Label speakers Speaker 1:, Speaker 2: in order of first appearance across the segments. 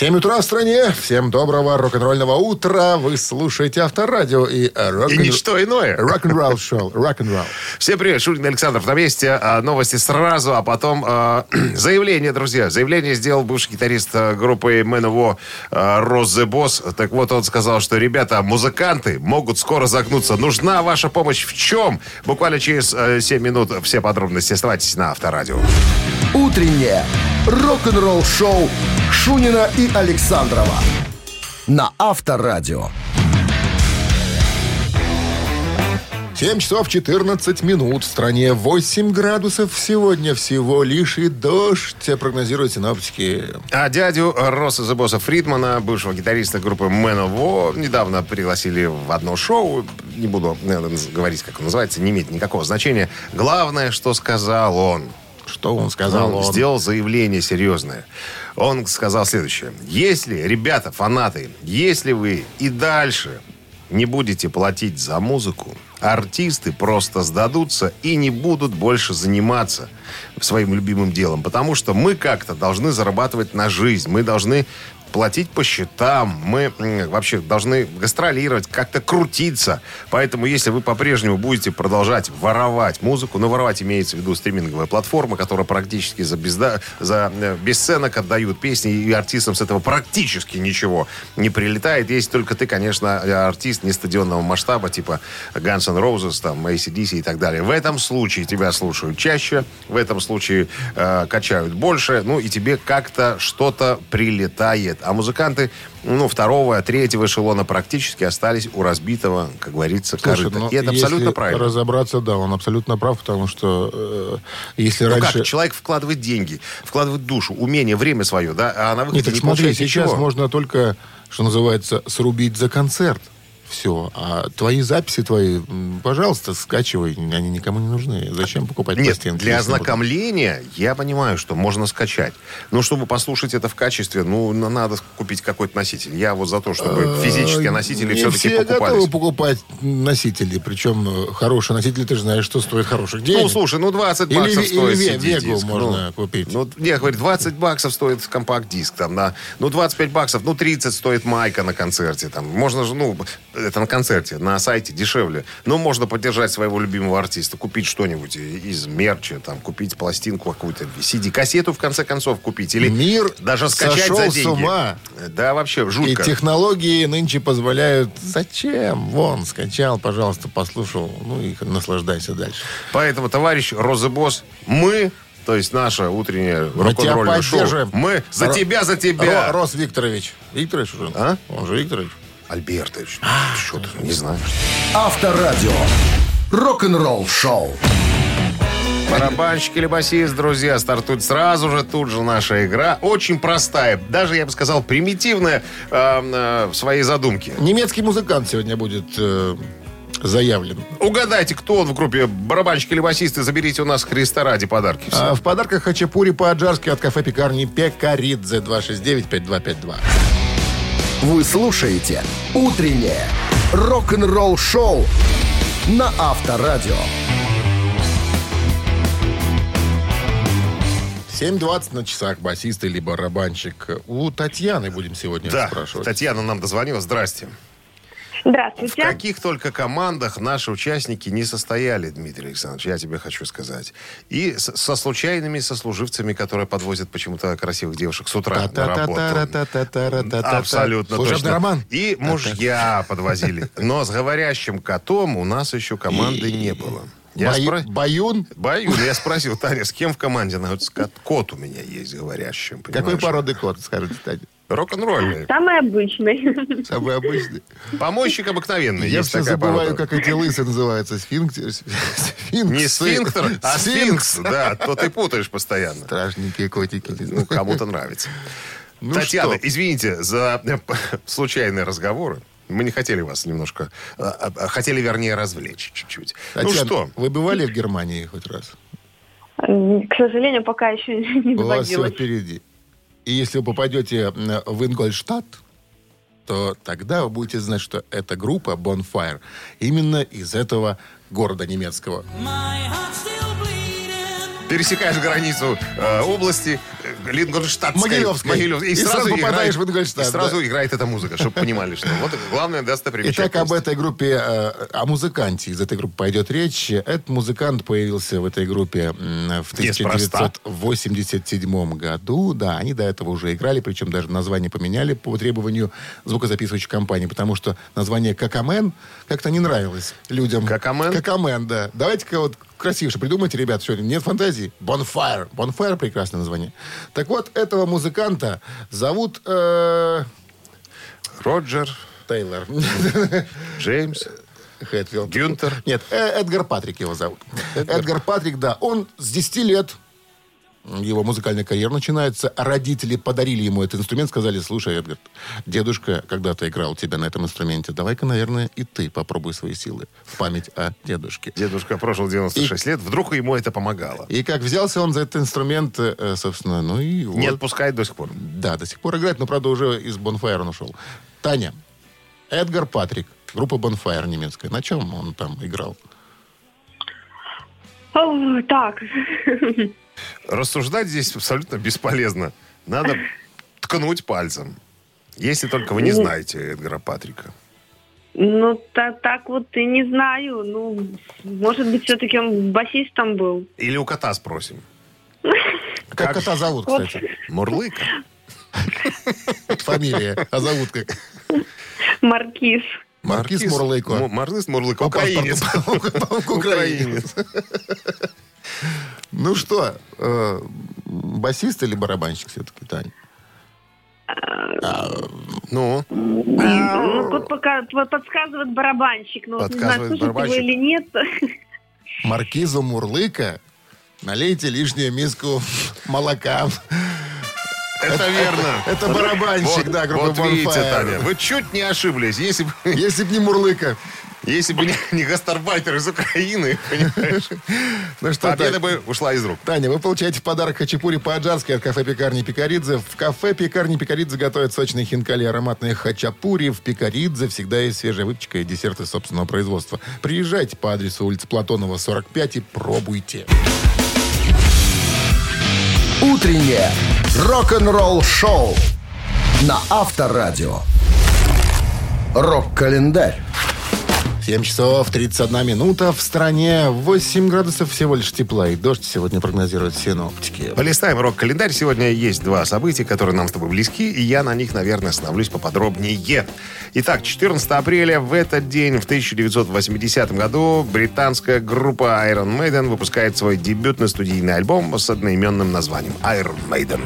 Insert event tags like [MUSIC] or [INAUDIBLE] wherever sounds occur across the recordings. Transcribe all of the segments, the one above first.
Speaker 1: 7 утра в стране. Всем доброго рок-н-ролльного утра. Вы слушаете Авторадио и рок
Speaker 2: И ничто иное.
Speaker 1: Рок-н-ролл шоу. Рок-н-ролл.
Speaker 2: Всем привет, Шурин Александров на месте. А, Новости сразу, а потом а, [CLEARS THROAT] заявление, друзья. Заявление сделал бывший гитарист а, группы МНВО Рос The Boss. Так вот, он сказал, что, ребята, музыканты могут скоро загнуться. Нужна ваша помощь в чем? Буквально через а, 7 минут все подробности оставайтесь на Авторадио.
Speaker 3: «Утреннее рок-н-ролл-шоу» Шунина и Александрова на Авторадио.
Speaker 1: 7 часов 14 минут. В стране 8 градусов сегодня всего лишь и дождь. Прогнозируют синоптики.
Speaker 2: А дядю Росса Зебоса Фридмана, бывшего гитариста группы Man of War, недавно пригласили в одно шоу. Не буду наверное, говорить, как он называется, не имеет никакого значения. Главное, что сказал он.
Speaker 1: Что он сказал?
Speaker 2: Он
Speaker 1: Он?
Speaker 2: сделал заявление серьезное. Он сказал следующее. Если, ребята, фанаты, если вы и дальше не будете платить за музыку, артисты просто сдадутся и не будут больше заниматься своим любимым делом. Потому что мы как-то должны зарабатывать на жизнь. Мы должны платить по счетам. Мы вообще должны гастролировать, как-то крутиться. Поэтому, если вы по-прежнему будете продолжать воровать музыку, ну, воровать имеется в виду стриминговая платформа, которая практически за, безда, за э, бесценок отдают песни, и артистам с этого практически ничего не прилетает. Если только ты, конечно, артист не стадионного масштаба, типа Guns N' Roses, там, ACDC и так далее. В этом случае тебя слушают чаще, в этом случае э, качают больше, ну, и тебе как-то что-то прилетает. А музыканты, ну, второго, третьего эшелона практически остались у разбитого, как говорится,
Speaker 1: Слушай,
Speaker 2: корыта.
Speaker 1: ну,
Speaker 2: И это абсолютно правильно.
Speaker 1: разобраться, да, он абсолютно прав, потому что э, если
Speaker 2: Ну
Speaker 1: раньше...
Speaker 2: как, человек вкладывает деньги, вкладывает душу, умение, время свое, да, а на выходе
Speaker 1: Нет, так
Speaker 2: не
Speaker 1: смотри, сейчас
Speaker 2: ничего.
Speaker 1: можно только, что называется, срубить за концерт. Все. А твои записи твои, пожалуйста, скачивай. Они никому не нужны. Зачем покупать
Speaker 2: Нет,
Speaker 1: пластинки?
Speaker 2: для ознакомления я понимаю, что можно скачать. Но чтобы послушать это в качестве, ну, на- надо купить какой-то носитель. Я вот за то, чтобы физические носители
Speaker 1: Э,
Speaker 2: все-таки
Speaker 1: все
Speaker 2: покупались.
Speaker 1: готовы покупать носители. Причем э, хорошие носители, ты же знаешь, что стоит хороших денег.
Speaker 2: Ну, слушай, ну 20
Speaker 1: Или
Speaker 2: баксов стоит
Speaker 1: или. Вегу
Speaker 2: Ну,
Speaker 1: можно купить.
Speaker 2: Ну, не, говорит, 20 баксов стоит компакт-диск, там, да. Ну, 25 баксов, ну, 30 стоит майка на концерте, там. Можно же, ну, это на концерте, на сайте дешевле. Но можно поддержать своего любимого артиста, купить что-нибудь из мерча, там, купить пластинку какую-то, CD-кассету, в конце концов, купить. Или
Speaker 1: Мир
Speaker 2: даже скачать
Speaker 1: сошел
Speaker 2: за
Speaker 1: с
Speaker 2: деньги.
Speaker 1: ума.
Speaker 2: Да, вообще,
Speaker 1: И
Speaker 2: жутко.
Speaker 1: технологии нынче позволяют... Зачем? Вон, скачал, пожалуйста, послушал. Ну и наслаждайся дальше.
Speaker 2: Поэтому, товарищ Розебос, мы, то есть наше утреннее
Speaker 1: Мы
Speaker 2: рок-н-ролльное шоу, мы за
Speaker 1: Ро-
Speaker 2: тебя, за тебя.
Speaker 1: Ро- Рос Викторович. Викторович уже?
Speaker 2: А?
Speaker 1: Он же Викторович.
Speaker 2: Альбертович, что ты, не знаешь.
Speaker 3: Авторадио. Рок-н-ролл шоу.
Speaker 2: Барабанщик или басист, друзья, стартует сразу же, тут же наша игра. Очень простая, даже, я бы сказал, примитивная э, э, в своей задумке.
Speaker 1: Немецкий музыкант сегодня будет э, заявлен.
Speaker 2: Угадайте, кто он в группе барабанщик или басист, и заберите у нас Христа ради подарки.
Speaker 1: А в подарках хачапури по-аджарски от кафе-пекарни Пекаридзе 269-5252.
Speaker 3: Вы слушаете «Утреннее рок-н-ролл шоу» на Авторадио.
Speaker 1: 7.20 на часах басист или барабанщик. У Татьяны будем сегодня
Speaker 2: Да,
Speaker 1: спрашивать.
Speaker 2: Татьяна нам дозвонилась. Здрасте.
Speaker 4: Здравствуйте.
Speaker 2: В каких только командах наши участники не состояли, Дмитрий Александрович, я тебе хочу сказать. И со случайными сослуживцами, которые подвозят почему-то красивых девушек с утра на работу. Абсолютно точно.
Speaker 1: роман.
Speaker 2: И мужья подвозили. Но с говорящим котом у нас еще команды не было. Я
Speaker 1: Баю...
Speaker 2: спро...
Speaker 1: Баюн?
Speaker 2: Баюн. Я спросил, Таня, с кем в команде? Она говорит, кот у меня есть говорящим.
Speaker 1: Какой породы кот, скажите, Таня?
Speaker 2: Рок-н-ролльный.
Speaker 4: Самый обычный.
Speaker 1: Самый обычный.
Speaker 2: Помощник обыкновенный.
Speaker 1: Я все забываю,
Speaker 2: порода.
Speaker 1: как эти лысы называются. Сфинктер. Сфинксы.
Speaker 2: Не сфинктер, а сфинкс. Да, то ты путаешь постоянно.
Speaker 1: Страшненькие котики.
Speaker 2: Ну, кому-то нравится.
Speaker 1: Ну
Speaker 2: Татьяна,
Speaker 1: что?
Speaker 2: извините за э, случайные разговоры. Мы не хотели вас немножко... а, а, Хотели, вернее, развлечь чуть-чуть. Ну
Speaker 1: Татьяна,
Speaker 2: что?
Speaker 1: вы бывали в Германии хоть раз?
Speaker 4: К сожалению, пока еще не
Speaker 1: У вас все впереди. И если вы попадете в Ингольштадт, то тогда вы будете знать, что эта группа Bonfire именно из этого города немецкого.
Speaker 2: Пересекаешь границу э, области э, Лингольштадтской.
Speaker 1: Могилевской.
Speaker 2: Могилев-
Speaker 1: И сразу попадаешь
Speaker 2: играет-
Speaker 1: в Ингольштадт,
Speaker 2: И сразу
Speaker 1: да.
Speaker 2: играет эта музыка, чтобы понимали, что вот главная достопримечательность.
Speaker 1: Итак, об этой группе, э, о музыканте из этой группы пойдет речь. Этот музыкант появился в этой группе в
Speaker 2: Неспроста.
Speaker 1: 1987 году. Да, они до этого уже играли, причем даже название поменяли по требованию звукозаписывающей компании, потому что название «Какамен» как-то не нравилось людям.
Speaker 2: «Какамен»?
Speaker 1: «Какамен», да. Давайте-ка вот красивше придумайте, ребят, что нет фантазии. Bonfire. Bonfire прекрасное название. Так вот, этого музыканта зовут э,
Speaker 2: Роджер,
Speaker 1: Тейлор. [LAUGHS]
Speaker 2: Джеймс.
Speaker 1: Хэтфилд.
Speaker 2: Гюнтер.
Speaker 1: Нет, Э- Эдгар Патрик его зовут. Эдгар Патрик, да. Он с 10 лет, его музыкальная карьера начинается. Родители подарили ему этот инструмент, сказали, слушай, Эдгар, дедушка когда-то играл у тебя на этом инструменте. Давай-ка, наверное, и ты попробуй свои силы в память о дедушке.
Speaker 2: Дедушка прожил 96 лет, вдруг ему это помогало.
Speaker 1: И как взялся он за этот инструмент, э, собственно, ну и вот.
Speaker 2: Не отпускает до сих пор.
Speaker 1: Да, до сих пор играет, но, правда, уже из Bonfire он ушел. Таня, Эдгар Патрик, группа Bonfire немецкая. На чем он там играл?
Speaker 4: О, так. [LAUGHS]
Speaker 2: Рассуждать здесь абсолютно бесполезно. Надо ткнуть пальцем. Если только вы не знаете Эдгара Патрика.
Speaker 4: Ну, та- так вот и не знаю. Ну, может быть, все-таки он басистом был.
Speaker 2: Или у кота спросим.
Speaker 1: Как, [LAUGHS]
Speaker 2: Как?
Speaker 1: кота зовут, кстати?
Speaker 2: Мурлыка.
Speaker 1: Фамилия. А зовут как?
Speaker 4: Маркиз.
Speaker 1: Маркиз Мурлыко.
Speaker 2: Маркиз Мурлыко. Украинец.
Speaker 1: украинец. Ну что, э, басист или барабанщик все-таки, Тань?
Speaker 2: Ну,
Speaker 4: Ну, тут пока подсказывает барабанщик. Но вот не знаю,
Speaker 2: барабанщик.
Speaker 4: или нет.
Speaker 1: Маркизу Мурлыка налейте лишнюю миску молока.
Speaker 2: это верно.
Speaker 1: Это барабанщик,
Speaker 2: Вот-
Speaker 1: да, группа
Speaker 2: Вот видите. Таня, вы чуть не ошиблись. Если бы,
Speaker 1: Если б не Мурлыка.
Speaker 2: Если бы не, [LAUGHS] не гастарбайтер из Украины, [LAUGHS] понимаешь,
Speaker 1: Ну что,
Speaker 2: победа
Speaker 1: Тань,
Speaker 2: бы ушла из рук.
Speaker 1: Таня, вы получаете в подарок хачапури по-аджарски от кафе-пекарни Пикаридзе. В кафе Пекарни Пикаридзе готовят сочные хинкали ароматные хачапури. В Пикаридзе всегда есть свежая выпечка и десерты собственного производства. Приезжайте по адресу улица Платонова, 45 и пробуйте.
Speaker 3: Утреннее рок-н-ролл-шоу на Авторадио. Рок-календарь.
Speaker 1: 7 часов 31 минута. В стране 8 градусов всего лишь тепла. И дождь сегодня прогнозируют синоптики.
Speaker 2: Полистаем рок-календарь. Сегодня есть два события, которые нам с тобой близки, и я на них, наверное, остановлюсь поподробнее. Итак, 14 апреля в этот день, в 1980 году, британская группа Iron Maiden выпускает свой дебютный студийный альбом с одноименным названием Iron Maiden.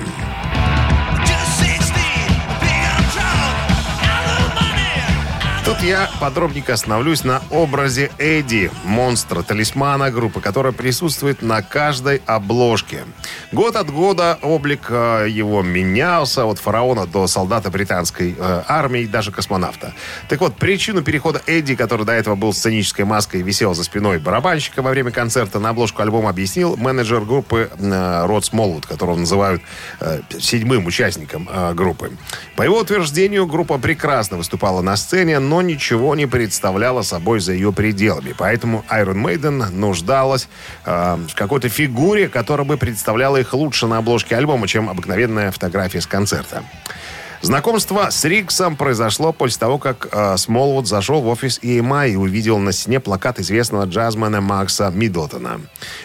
Speaker 2: Я подробненько остановлюсь на образе Эдди, монстра, талисмана группы, которая присутствует на каждой обложке. Год от года облик э, его менялся, от фараона до солдата британской э, армии, даже космонавта. Так вот, причину перехода Эдди, который до этого был сценической маской и висел за спиной барабанщика во время концерта, на обложку альбома объяснил менеджер группы э, Род Смолвуд, которого называют седьмым участником группы. По его утверждению, группа прекрасно выступала на сцене, но ничего не представляла собой за ее пределами. Поэтому Iron Maiden нуждалась э, в какой-то фигуре, которая бы представляла их лучше на обложке альбома, чем обыкновенная фотография с концерта. Знакомство с Риксом произошло после того, как э, Смолвуд зашел в офис EMI и увидел на стене плакат известного джазмена Макса Миддлтона.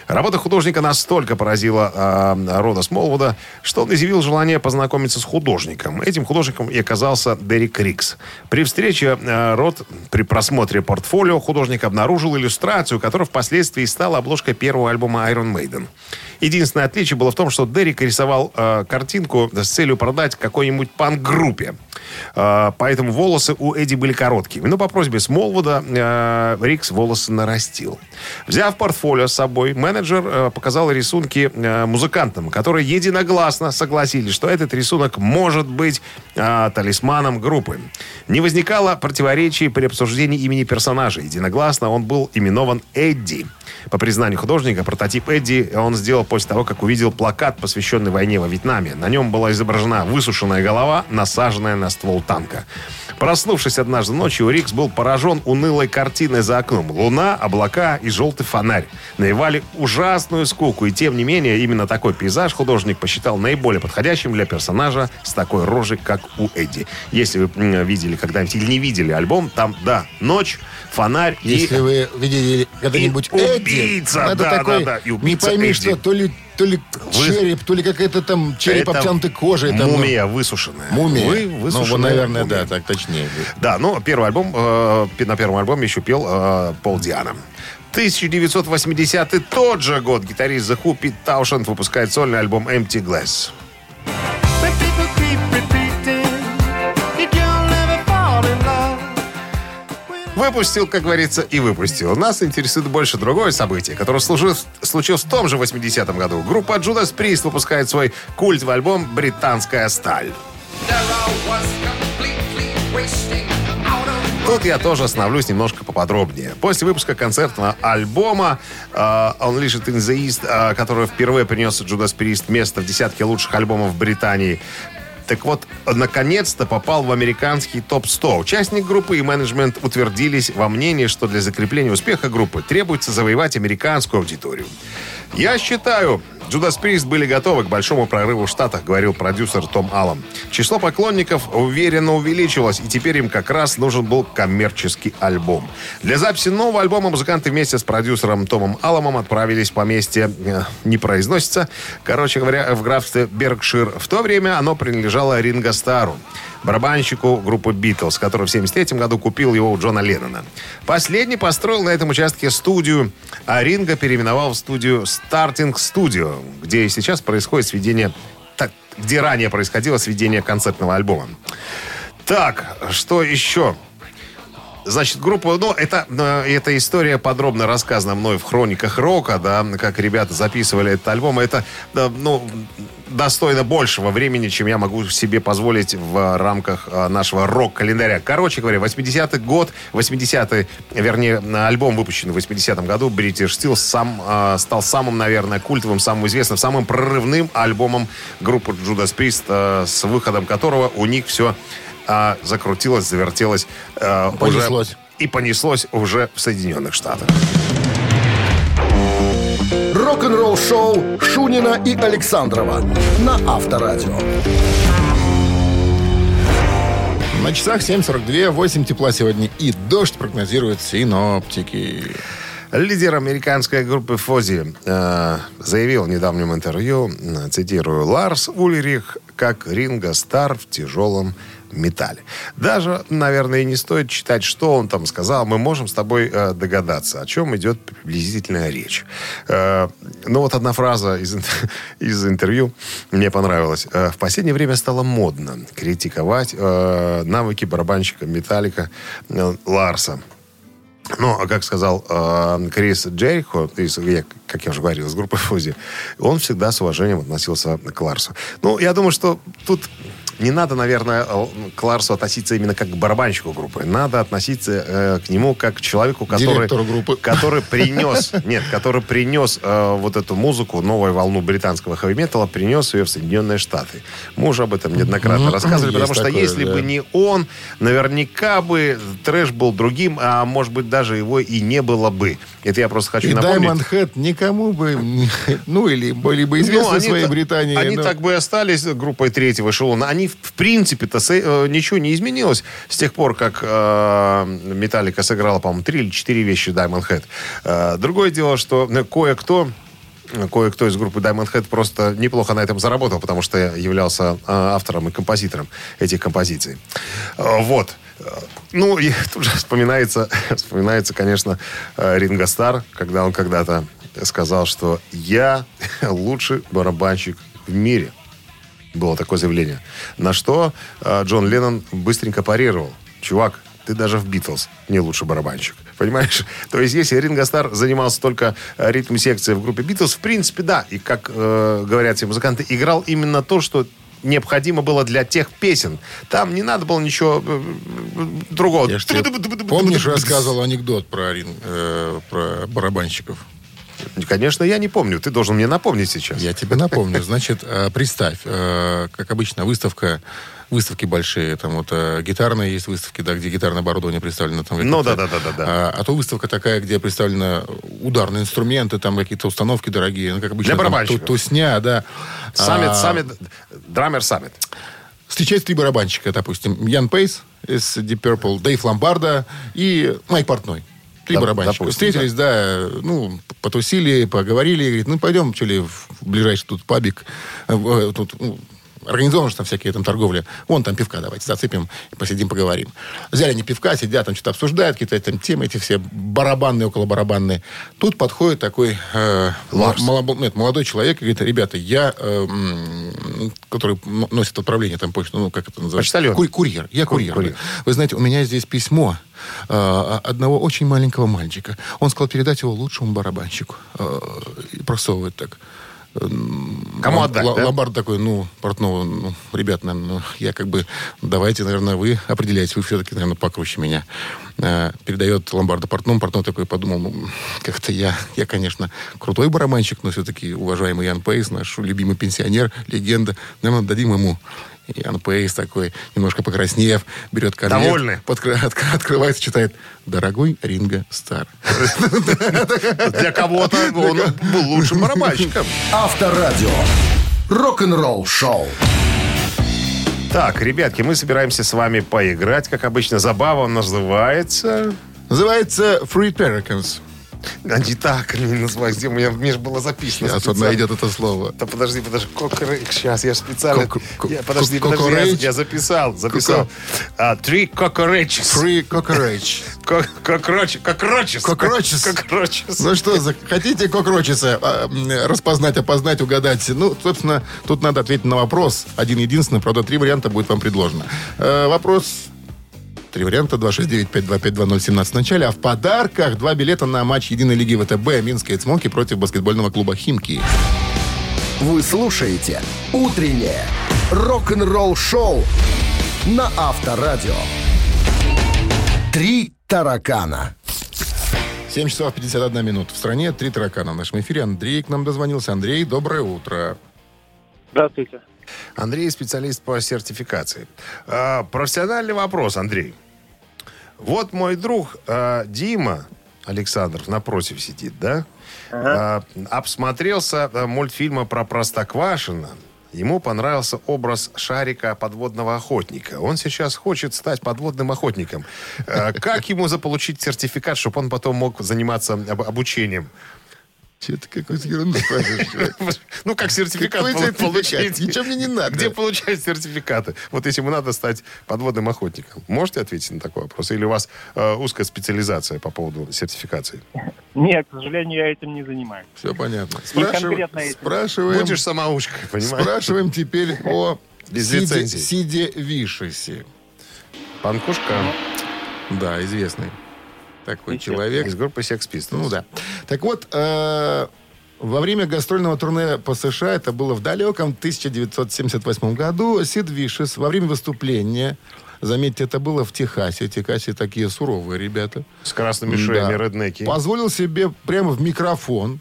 Speaker 2: Работа художника настолько поразила э, Рода Смолвуда, что он изъявил желание познакомиться с художником. Этим художником и оказался Дерек Рикс. При встрече э, Род при просмотре портфолио художник обнаружил иллюстрацию, которая впоследствии стала обложкой первого альбома Iron Maiden. Единственное отличие было в том, что Дерек рисовал э, картинку с целью продать какой-нибудь панк-группе. Э, поэтому волосы у Эдди были короткими. Но по просьбе Смолвуда э, Рикс волосы нарастил. Взяв портфолио с собой, менеджер э, показал рисунки э, музыкантам, которые единогласно согласились, что этот рисунок может быть э, талисманом группы. Не возникало противоречий при обсуждении имени персонажа. Единогласно он был именован Эдди. По признанию художника, прототип Эдди он сделал после того, как увидел плакат, посвященный войне во Вьетнаме. На нем была изображена высушенная голова, насаженная на ствол танка. Проснувшись однажды ночью, Рикс был поражен унылой картиной за окном. Луна, облака и желтый фонарь. Наевали ужасную скуку, и тем не менее, именно такой пейзаж художник посчитал наиболее подходящим для персонажа с такой рожей, как у Эдди. Если вы видели когда-нибудь или не видели альбом, там, да, ночь, фонарь
Speaker 1: Если
Speaker 2: и...
Speaker 1: вы видели когда-нибудь
Speaker 2: убийца,
Speaker 1: Эдди, это
Speaker 2: да,
Speaker 1: такой,
Speaker 2: да, да, и
Speaker 1: не
Speaker 2: убийца
Speaker 1: пойми,
Speaker 2: Эдди.
Speaker 1: что то ли, то ли
Speaker 2: Вы-
Speaker 1: череп, то ли какая-то там череп
Speaker 2: Это
Speaker 1: обтянутый кожей. Там, ну,
Speaker 2: Мумия высушенная.
Speaker 1: Мумия.
Speaker 2: Вы
Speaker 1: ну,
Speaker 2: высушенная
Speaker 1: вот, наверное,
Speaker 2: мумия.
Speaker 1: да, так точнее.
Speaker 2: Да, ну, первый альбом, э, на первом альбоме еще пел э, Пол Диана. 1980 тот же год гитарист The Who Пит Таушенд выпускает сольный альбом Empty Glass. Выпустил, как говорится, и выпустил. Нас интересует больше другое событие, которое случилось, случилось в том же 80-м году. Группа Judas Priest выпускает свой культовый альбом «Британская сталь». Тут я тоже остановлюсь немножко поподробнее. После выпуска концертного альбома э, Unleashed in the East, э, который впервые принес Judas Priest место в десятке лучших альбомов Британии, так вот, наконец-то попал в американский топ-100. Участник группы и менеджмент утвердились во мнении, что для закрепления успеха группы требуется завоевать американскую аудиторию. Я считаю, Judas Priest были готовы к большому прорыву в Штатах, говорил продюсер Том Аллам. Число поклонников уверенно увеличилось, и теперь им как раз нужен был коммерческий альбом. Для записи нового альбома музыканты вместе с продюсером Томом Алламом отправились в поместье, э, не произносится, короче говоря, в графстве Беркшир. В то время оно принадлежало Ринго Стару, барабанщику группы Битлз, который в 1973 году купил его у Джона Леннона. Последний построил на этом участке студию, а Ринго переименовал в студию Starting Studio, где и сейчас происходит сведение, так, где ранее происходило сведение концертного альбома. Так, что еще? Значит, группа, ну, это, э, эта история подробно рассказана мной в хрониках рока, да, как ребята записывали этот альбом. Это, да, ну, достойно большего времени, чем я могу себе позволить в рамках э, нашего рок-календаря. Короче говоря, 80-й год, 80-й, вернее, альбом, выпущенный в 80-м году, British Steel, сам, э, стал самым, наверное, культовым, самым известным, самым прорывным альбомом группы Judas Priest, э, с выходом которого у них все а, закрутилось, завертелось. э,
Speaker 1: Понеслось.
Speaker 2: Уже, и понеслось уже в Соединенных Штатах.
Speaker 3: Рок-н-ролл шоу Шунина и Александрова на Авторадио.
Speaker 1: На часах 7.42, 8 тепла сегодня и дождь прогнозируют синоптики.
Speaker 2: Лидер американской группы Фози э, заявил в недавнем интервью, цитирую, «Ларс Ульрих как Ринго Стар в тяжелом металле». Даже, наверное, и не стоит читать, что он там сказал. Мы можем с тобой э, догадаться, о чем идет приблизительная речь. Э, ну вот одна фраза из, [LAUGHS] из интервью мне понравилась. Э, в последнее время стало модно критиковать э, навыки барабанщика Металлика э, Ларса. Ну, а как сказал э, Крис Джерихо, из, я, как я уже говорил, из группы Фузи, он всегда с уважением относился к Ларсу. Ну, я думаю, что тут не надо, наверное, э, к Ларсу относиться именно как к барабанщику группы. Надо относиться э, к нему как к человеку, который...
Speaker 1: Группы.
Speaker 2: Который принес, [LAUGHS] нет, который принес э, вот эту музыку, новую волну британского хэви-металла, принес ее в Соединенные Штаты. Мы уже об этом неоднократно рассказывали,
Speaker 1: есть
Speaker 2: потому что
Speaker 1: такое,
Speaker 2: если
Speaker 1: да.
Speaker 2: бы не он, наверняка бы трэш был другим, а может быть даже его и не было бы. Это я просто хочу
Speaker 1: И
Speaker 2: напомнить.
Speaker 1: Diamond Head никому бы, [LAUGHS] ну, или были бы известны
Speaker 2: Ну,
Speaker 1: в своей
Speaker 2: та-
Speaker 1: Британии.
Speaker 2: Они
Speaker 1: но-
Speaker 2: так бы и остались группой третьего эшелона. Они, в принципе-то, э, ничего не изменилось с тех пор, как э, Металлика сыграла, по-моему, три или четыре вещи Diamond Head. Э, другое дело, что кое-кто Кое-кто из группы Diamond Head просто неплохо на этом заработал, потому что являлся автором и композитором этих композиций. Вот. Ну, и [LAUGHS] тут же вспоминается, [LAUGHS] вспоминается, конечно, Ринго Стар, когда он когда-то сказал, что я [LAUGHS] лучший барабанщик в мире. Было такое заявление. На что э, Джон Леннон быстренько парировал. Чувак, ты даже в Битлз не лучший барабанщик. Понимаешь? [LAUGHS] То есть, если Ринго Стар занимался только э, ритм-секцией в группе Битлз, в принципе, да. И, как э, говорят все музыканты, играл именно то, что необходимо было для тех песен. Там не надо было ничего э, э, другого.
Speaker 1: Я Помнишь, рассказывал анекдот про, э, про барабанщиков?
Speaker 2: Конечно, я не помню. Ты должен мне напомнить сейчас.
Speaker 1: Я тебе напомню. Значит, э, представь, э, как обычно, выставка выставки большие, там вот э, гитарные есть выставки, да, где гитарное оборудование представлено. Там,
Speaker 2: Ну,
Speaker 1: какие-то,
Speaker 2: да-да-да-да-да.
Speaker 1: А, а то выставка такая, где представлены ударные инструменты, там какие-то установки дорогие, ну, как обычно.
Speaker 2: Для
Speaker 1: там
Speaker 2: барабанщиков.
Speaker 1: ту- Тусня, да.
Speaker 2: Саммит,
Speaker 1: А,
Speaker 2: саммит, драмер саммит.
Speaker 1: Встречаются три барабанщика, допустим, Ян Пейс из Deep Purple, Дэйв Ломбардо и Майк Портной. Три
Speaker 2: Да,
Speaker 1: барабанщика.
Speaker 2: допустим,
Speaker 1: Встретились, да. ну, потусили, поговорили, говорит, ну, пойдем, что ли, в ближайший тут пабик. Э, э, Тут, ну, Организованы же там всякие там торговли. Вон там пивка давайте зацепим, посидим, поговорим. Взяли они пивка, сидят, там что-то обсуждают, какие-то там темы эти все барабанные, около барабанные. Тут подходит такой э,
Speaker 2: Ларс.
Speaker 1: моло- нет, молодой человек и говорит, ребята, я, э, который носит отправление там почту, ну, как это называется?
Speaker 2: Почтальон.
Speaker 1: Кур- курьер. Я курьер.
Speaker 2: курьер.
Speaker 1: да. Вы знаете, у меня здесь письмо э, одного очень маленького мальчика. Он сказал передать его лучшему барабанщику. Э, просовывает так.
Speaker 2: Кому отдать,
Speaker 1: Ло-
Speaker 2: да?
Speaker 1: Ломбард такой, ну, Портнова, ну, ребят, наверное, ну, я как бы, давайте, наверное, вы определяете, вы все-таки, наверное, покруче меня. Э, передает Ломбарда Портному, Портной такой подумал, ну, как-то я, я, конечно, крутой барабанщик, но все-таки уважаемый Ян Пейс, наш любимый пенсионер, легенда, наверное, дадим ему. И Пейс такой, немножко покраснев, берет конверт,
Speaker 2: Довольный.
Speaker 1: подкры- отк- открывает, читает, дорогой Ринго Стар. [LAUGHS]
Speaker 2: Для кого-то он был лучшим барабанщиком.
Speaker 3: Авторадио. Рок-н-ролл шоу.
Speaker 2: Так, ребятки, мы собираемся с вами поиграть. Как обычно, забава называется...
Speaker 1: Называется Free Pelicans.
Speaker 2: А не называй, где у меня, мне же было записано.
Speaker 1: Сейчас
Speaker 2: специально.
Speaker 1: найдет это слово.
Speaker 2: Да подожди, подожди, кокорейч. Сейчас, я специально...
Speaker 1: Кок-
Speaker 2: я, подожди,
Speaker 1: кок-
Speaker 2: подожди, я, я записал, записал. А, Три.
Speaker 1: Free Cockroach. [LAUGHS]
Speaker 2: Кокроч, кокрочес.
Speaker 1: Кокрочес.
Speaker 2: Кокрочес.
Speaker 1: Ну что, хотите кокрочиса а, распознать, опознать, угадать? Ну, собственно, тут надо ответить на вопрос. Один единственный, правда, три варианта будет вам предложено. Э, вопрос... Три варианта, 269-525-2017 в начале. А в подарках два билета на матч Единой лиги ВТБ Минская Цмоки против баскетбольного клуба «Химки».
Speaker 3: Вы слушаете «Утреннее рок-н-ролл-шоу» на Авторадио. «Три таракана».
Speaker 1: 7 часов 51 минут. В стране три таракана. В нашем эфире Андрей к нам дозвонился. Андрей, доброе утро.
Speaker 5: Здравствуйте.
Speaker 2: Андрей специалист по сертификации. А, профессиональный вопрос, Андрей. Вот мой друг а, Дима Александров напротив сидит, да? А, обсмотрелся мультфильма про Простоквашино. Ему понравился образ шарика подводного охотника. Он сейчас хочет стать подводным охотником. Как ему заполучить сертификат, чтобы он потом мог заниматься об- обучением?
Speaker 1: Че ты какую-то ерунду спрашиваешь? [LAUGHS]
Speaker 2: Ну, как сертификат
Speaker 1: Какой
Speaker 2: пол-
Speaker 1: сертификат?
Speaker 2: получить.
Speaker 1: Ничего мне не надо.
Speaker 2: Где получать сертификаты? Вот если ему надо стать подводным охотником. Можете ответить на такой вопрос? Или у вас э, узкая специализация по поводу сертификации?
Speaker 5: Нет, к сожалению, я этим не занимаюсь.
Speaker 1: Все понятно. спрашиваем,
Speaker 2: Будешь самоучкой, понимаешь?
Speaker 1: спрашиваем теперь о
Speaker 2: Без
Speaker 1: Сиде,
Speaker 2: лицензии.
Speaker 1: Сиде Вишесе.
Speaker 2: Панкушка
Speaker 1: Да, известный такой
Speaker 5: Естественно.
Speaker 1: человек.
Speaker 2: из группы Sex Pistols.
Speaker 1: Ну да. Так вот, э, во время гастрольного турне по США, это было в далеком 1978 году, Сид Вишес во время выступления, заметьте, это было в Техасе, Техасе такие суровые ребята,
Speaker 2: С красными шеями,
Speaker 1: Да.
Speaker 2: реднеки.
Speaker 1: позволил себе прямо в микрофон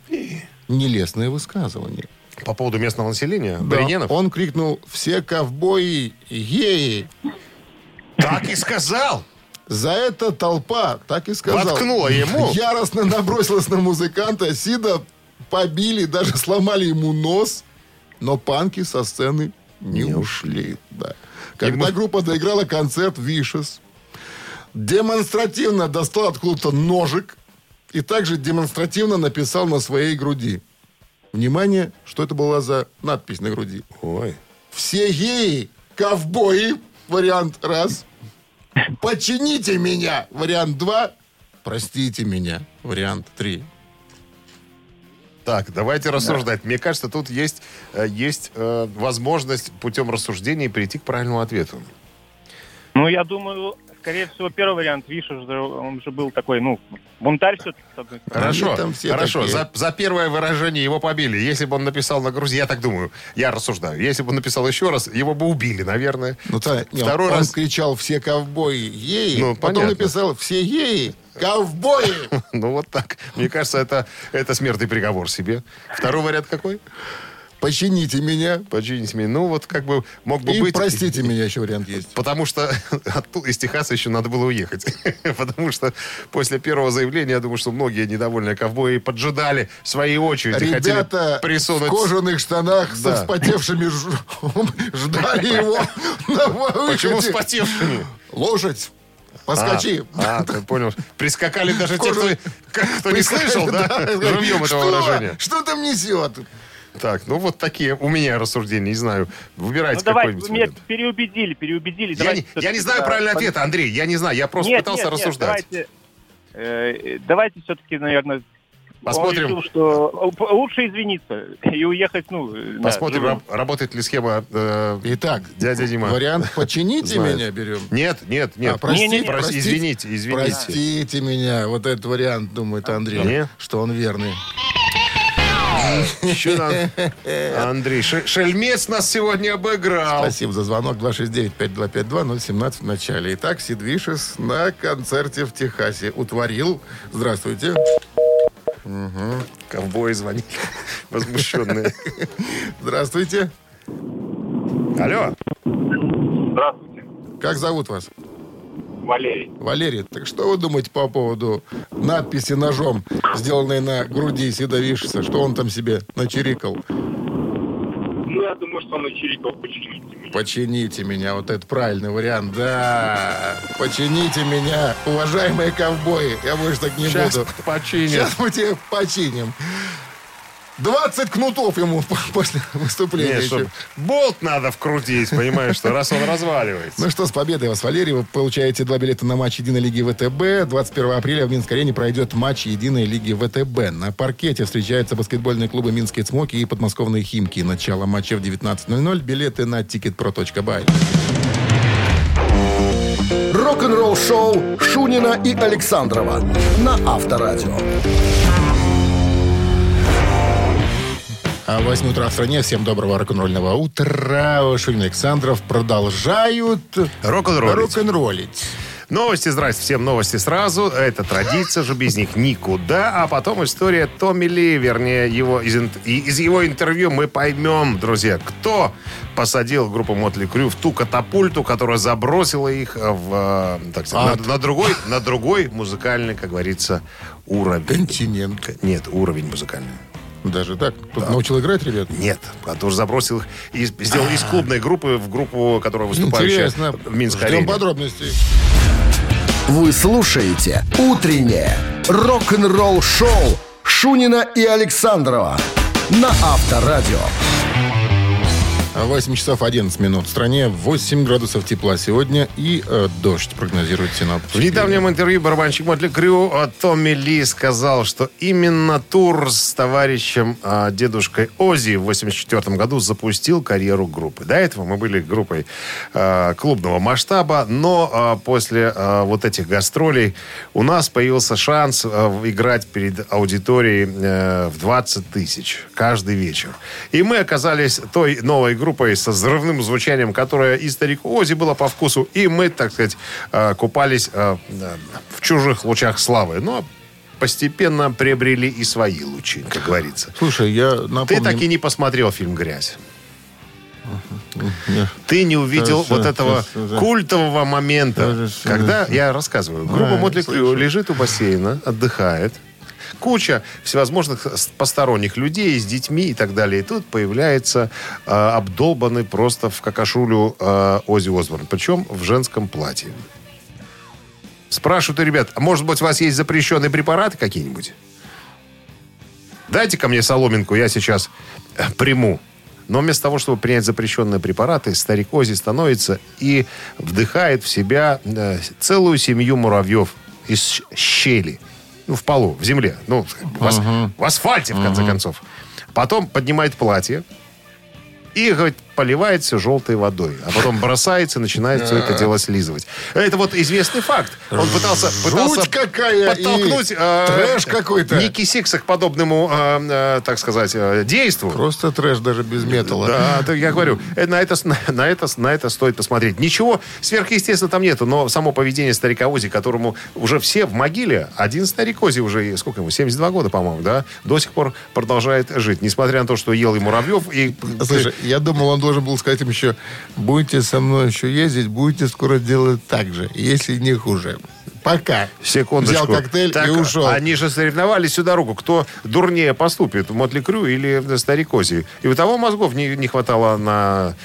Speaker 1: нелестное высказывание.
Speaker 2: По поводу местного населения,
Speaker 1: Да. Он крикнул «Все ковбои геи!»
Speaker 2: Так и сказал!
Speaker 1: За это толпа, так и сказал.
Speaker 2: Воткнула ему.
Speaker 1: Яростно набросилась на музыканта. Сида побили, даже сломали ему нос. Но панки со сцены не, ушли. Да. Когда
Speaker 2: Ему-
Speaker 1: группа доиграла концерт Вишес, демонстративно достал откуда-то ножик и также демонстративно написал на своей груди. Внимание, что это была за надпись на груди.
Speaker 2: Ой.
Speaker 1: Все геи, ковбои, вариант раз. Почините меня, вариант два. Простите меня, вариант три.
Speaker 2: Так, давайте рассуждать. Мне кажется, тут есть, э, есть э, возможность путем рассуждений прийти к правильному ответу.
Speaker 5: Ну, я думаю, скорее всего, первый вариант, видишь, он же был такой, ну, бунтарь все-таки.
Speaker 2: Хорошо,
Speaker 1: там все
Speaker 2: хорошо.
Speaker 1: такие.
Speaker 2: За, за первое выражение его побили. Если бы он написал на груди, я так думаю, я рассуждаю. Если бы он написал еще раз, его бы убили, наверное.
Speaker 1: Ну, та-
Speaker 2: Второй
Speaker 1: он,
Speaker 2: раз-
Speaker 1: он кричал «все ковбои геи»,
Speaker 2: Ну,
Speaker 1: потом
Speaker 2: понятно.
Speaker 1: написал «все геи», Ковбои! [LAUGHS]
Speaker 2: Ну, вот так. Мне кажется, это, это смертный приговор себе. Второй вариант какой?
Speaker 1: Почините меня.
Speaker 2: Почините меня. Ну, вот как бы мог бы
Speaker 1: И
Speaker 2: быть...
Speaker 1: простите меня, еще вариант есть.
Speaker 2: Потому что из Техаса еще надо было уехать. [LAUGHS] Потому что после первого заявления, я думаю, что многие недовольные ковбои поджидали своей очереди.
Speaker 1: Ребята
Speaker 2: присунуть...
Speaker 1: в кожаных штанах со
Speaker 2: Да.
Speaker 1: вспотевшими ж- [LAUGHS] ждали его.
Speaker 2: Почему вспотевшими?
Speaker 1: Лошадь. Поскочи.
Speaker 2: А, ты понял. Прискакали даже те, кто, кто не слышал, да? Живьем этого
Speaker 1: Что?
Speaker 2: выражения.
Speaker 1: Что там несет?
Speaker 2: Так, ну вот такие у меня рассуждения, не знаю. Выбирайте
Speaker 5: Ну давайте,
Speaker 2: какой-нибудь.
Speaker 5: вы меня
Speaker 2: вариант.
Speaker 5: переубедили, переубедили.
Speaker 2: Я не, я не знаю
Speaker 5: да,
Speaker 2: правильного
Speaker 5: пон-
Speaker 2: ответа, Андрей, я не знаю, я просто
Speaker 5: Нет,
Speaker 2: пытался
Speaker 5: нет, нет,
Speaker 2: рассуждать.
Speaker 5: давайте, э, давайте все-таки, наверное,
Speaker 2: Посмотрим.
Speaker 5: Он решил, что лучше извиниться и уехать, ну, э, да,
Speaker 2: Посмотрим, раб- работает ли схема э,
Speaker 1: Итак,
Speaker 2: дядя Дима.
Speaker 1: вариант [LAUGHS] «почините меня» берем.
Speaker 2: Нет, нет, нет.
Speaker 1: А, простите,
Speaker 5: Не-не-не.
Speaker 2: Прос-
Speaker 1: простите,
Speaker 2: извините, извините.
Speaker 1: Простите меня. Вот этот вариант, думает Андрей,
Speaker 2: Не?
Speaker 1: что он верный.
Speaker 2: Еще нам- Андрей, ше- шельмец нас сегодня обыграл.
Speaker 1: Спасибо за звонок. 269-5252-017 в начале. Итак, Сид Вишес на концерте в Техасе утворил. Здравствуйте.
Speaker 2: Ковбои звонили, [LAUGHS] возмущенные.
Speaker 1: Здравствуйте.
Speaker 2: Алло.
Speaker 5: Здравствуйте,
Speaker 1: Как зовут вас?
Speaker 5: Валерий.
Speaker 1: Валерий, так что вы думаете по поводу надписи ножом, сделанной на груди Сида Вишеса? Что он там себе начирикал?
Speaker 5: Ну, я думаю, что он и чирикал почините меня.
Speaker 1: Почините меня. Вот это правильный вариант. Да. Почините меня, уважаемые ковбои. Я больше так не
Speaker 2: Сейчас
Speaker 1: буду.
Speaker 2: починят.
Speaker 1: Сейчас мы тебе починим. 20 кнутов ему [LAUGHS] после выступления.
Speaker 2: Нет,
Speaker 1: еще.
Speaker 2: болт надо вкрутить, понимаешь, что раз он разваливается.
Speaker 1: Ну что, с победой вас, Валерий. Вы получаете два билета на матч Единой Лиги ВТБ. 21 апреля в Минской арене пройдет матч Единой Лиги ВТБ. На паркете встречаются баскетбольные клубы Минские Цмоки и подмосковные Химки. Начало матча в 19.00. Билеты на ticketpro.by.
Speaker 3: Рок-н-ролл шоу Шунина и Александрова на Авторадио.
Speaker 1: 8 утра в стране. Всем доброго рок-н-ролльного утра. Шунин Александров продолжают
Speaker 2: Рок-н-роллить.
Speaker 1: рок-н-роллить.
Speaker 2: Новости, здрасте, всем новости сразу. Это традиция же, без них никуда. А потом история Томми Ли, вернее, его, из, из его интервью мы поймем, друзья, кто посадил группу Мотли Крю в ту катапульту, которая забросила их в, э, так сказать, на, на другой, на другой музыкальный, как говорится, уровень.
Speaker 1: Континент.
Speaker 2: Нет, уровень музыкальный.
Speaker 1: Даже так? Тут научил играть, ребят?
Speaker 2: Нет, который забросил их, и сделал из клубной группы в группу, которая выступающая
Speaker 1: Интересно.
Speaker 2: в Минской
Speaker 1: Ждем
Speaker 2: арене.
Speaker 1: подробностей.
Speaker 3: Вы слушаете «Утреннее рок-н-ролл-шоу» Шунина и Александрова на Авторадио.
Speaker 1: 8 часов 11 минут. В стране 8 градусов тепла сегодня и э, дождь прогнозирует синоптики.
Speaker 2: В недавнем интервью барабанщик Мотли Крю а, Томми Ли сказал, что именно тур с товарищем а, дедушкой Ози в 84 году запустил карьеру группы. До этого мы были группой а, клубного масштаба, но а, после а, вот этих гастролей у нас появился шанс а, играть перед аудиторией э, в 20 тысяч каждый вечер. И мы оказались той новой группой со взрывным звучанием, которая и старику Ози была по вкусу, и мы, так сказать, э, купались э, в чужих лучах славы. Но постепенно приобрели и свои лучи, как говорится.
Speaker 1: Слушай, я напомню...
Speaker 2: Ты так и не посмотрел фильм «Грязь». Ты не увидел вот этого культового момента, когда, я рассказываю, группа
Speaker 1: А,
Speaker 2: Мотли. Крю лежит у бассейна, отдыхает, куча всевозможных посторонних людей с детьми и так далее. И тут появляется э, обдолбанный просто в какашулю э, Оззи Осборн, причем в женском платье. Спрашивают, ребят, а может быть у вас есть запрещенные препараты какие-нибудь? Дайте ко мне соломинку, я сейчас э, приму. Но вместо того, чтобы принять запрещенные препараты, старик Ози становится и вдыхает в себя э, целую семью муравьев из щели. Ну, в полу, в земле. Ну, в, ас- в асфальте, в конце концов. Потом поднимает платье и говорит, поливает все желтой водой, а потом бросается и начинает все это дело слизывать. Это вот известный факт. Он пытался, пытался
Speaker 1: какая и
Speaker 2: подтолкнуть э,
Speaker 1: трэш какой-то.
Speaker 2: Ники Сикса к подобному, э, э, так сказать, э, действу.
Speaker 1: Просто трэш даже без металла.
Speaker 2: Да, то я говорю, э, на это, на, это, на это стоит посмотреть. Ничего сверхъестественного там нету, но само поведение старика Ози, которому уже все в могиле, один старик Ози уже, сколько ему, 72 года, по-моему, да, до сих пор продолжает жить. Несмотря на то, что ел и Муравьев, и...
Speaker 1: Слушай, я думал, он должен был сказать им еще, будете со мной еще ездить, будете скоро делать так же, если не хуже. Пока.
Speaker 2: Секундочку.
Speaker 1: Взял коктейль
Speaker 2: Так,
Speaker 1: и ушел.
Speaker 2: Они же соревновались всю дорогу, кто дурнее поступит, Мотли Крю или Старик Ози. И у того мозгов не, не хватало на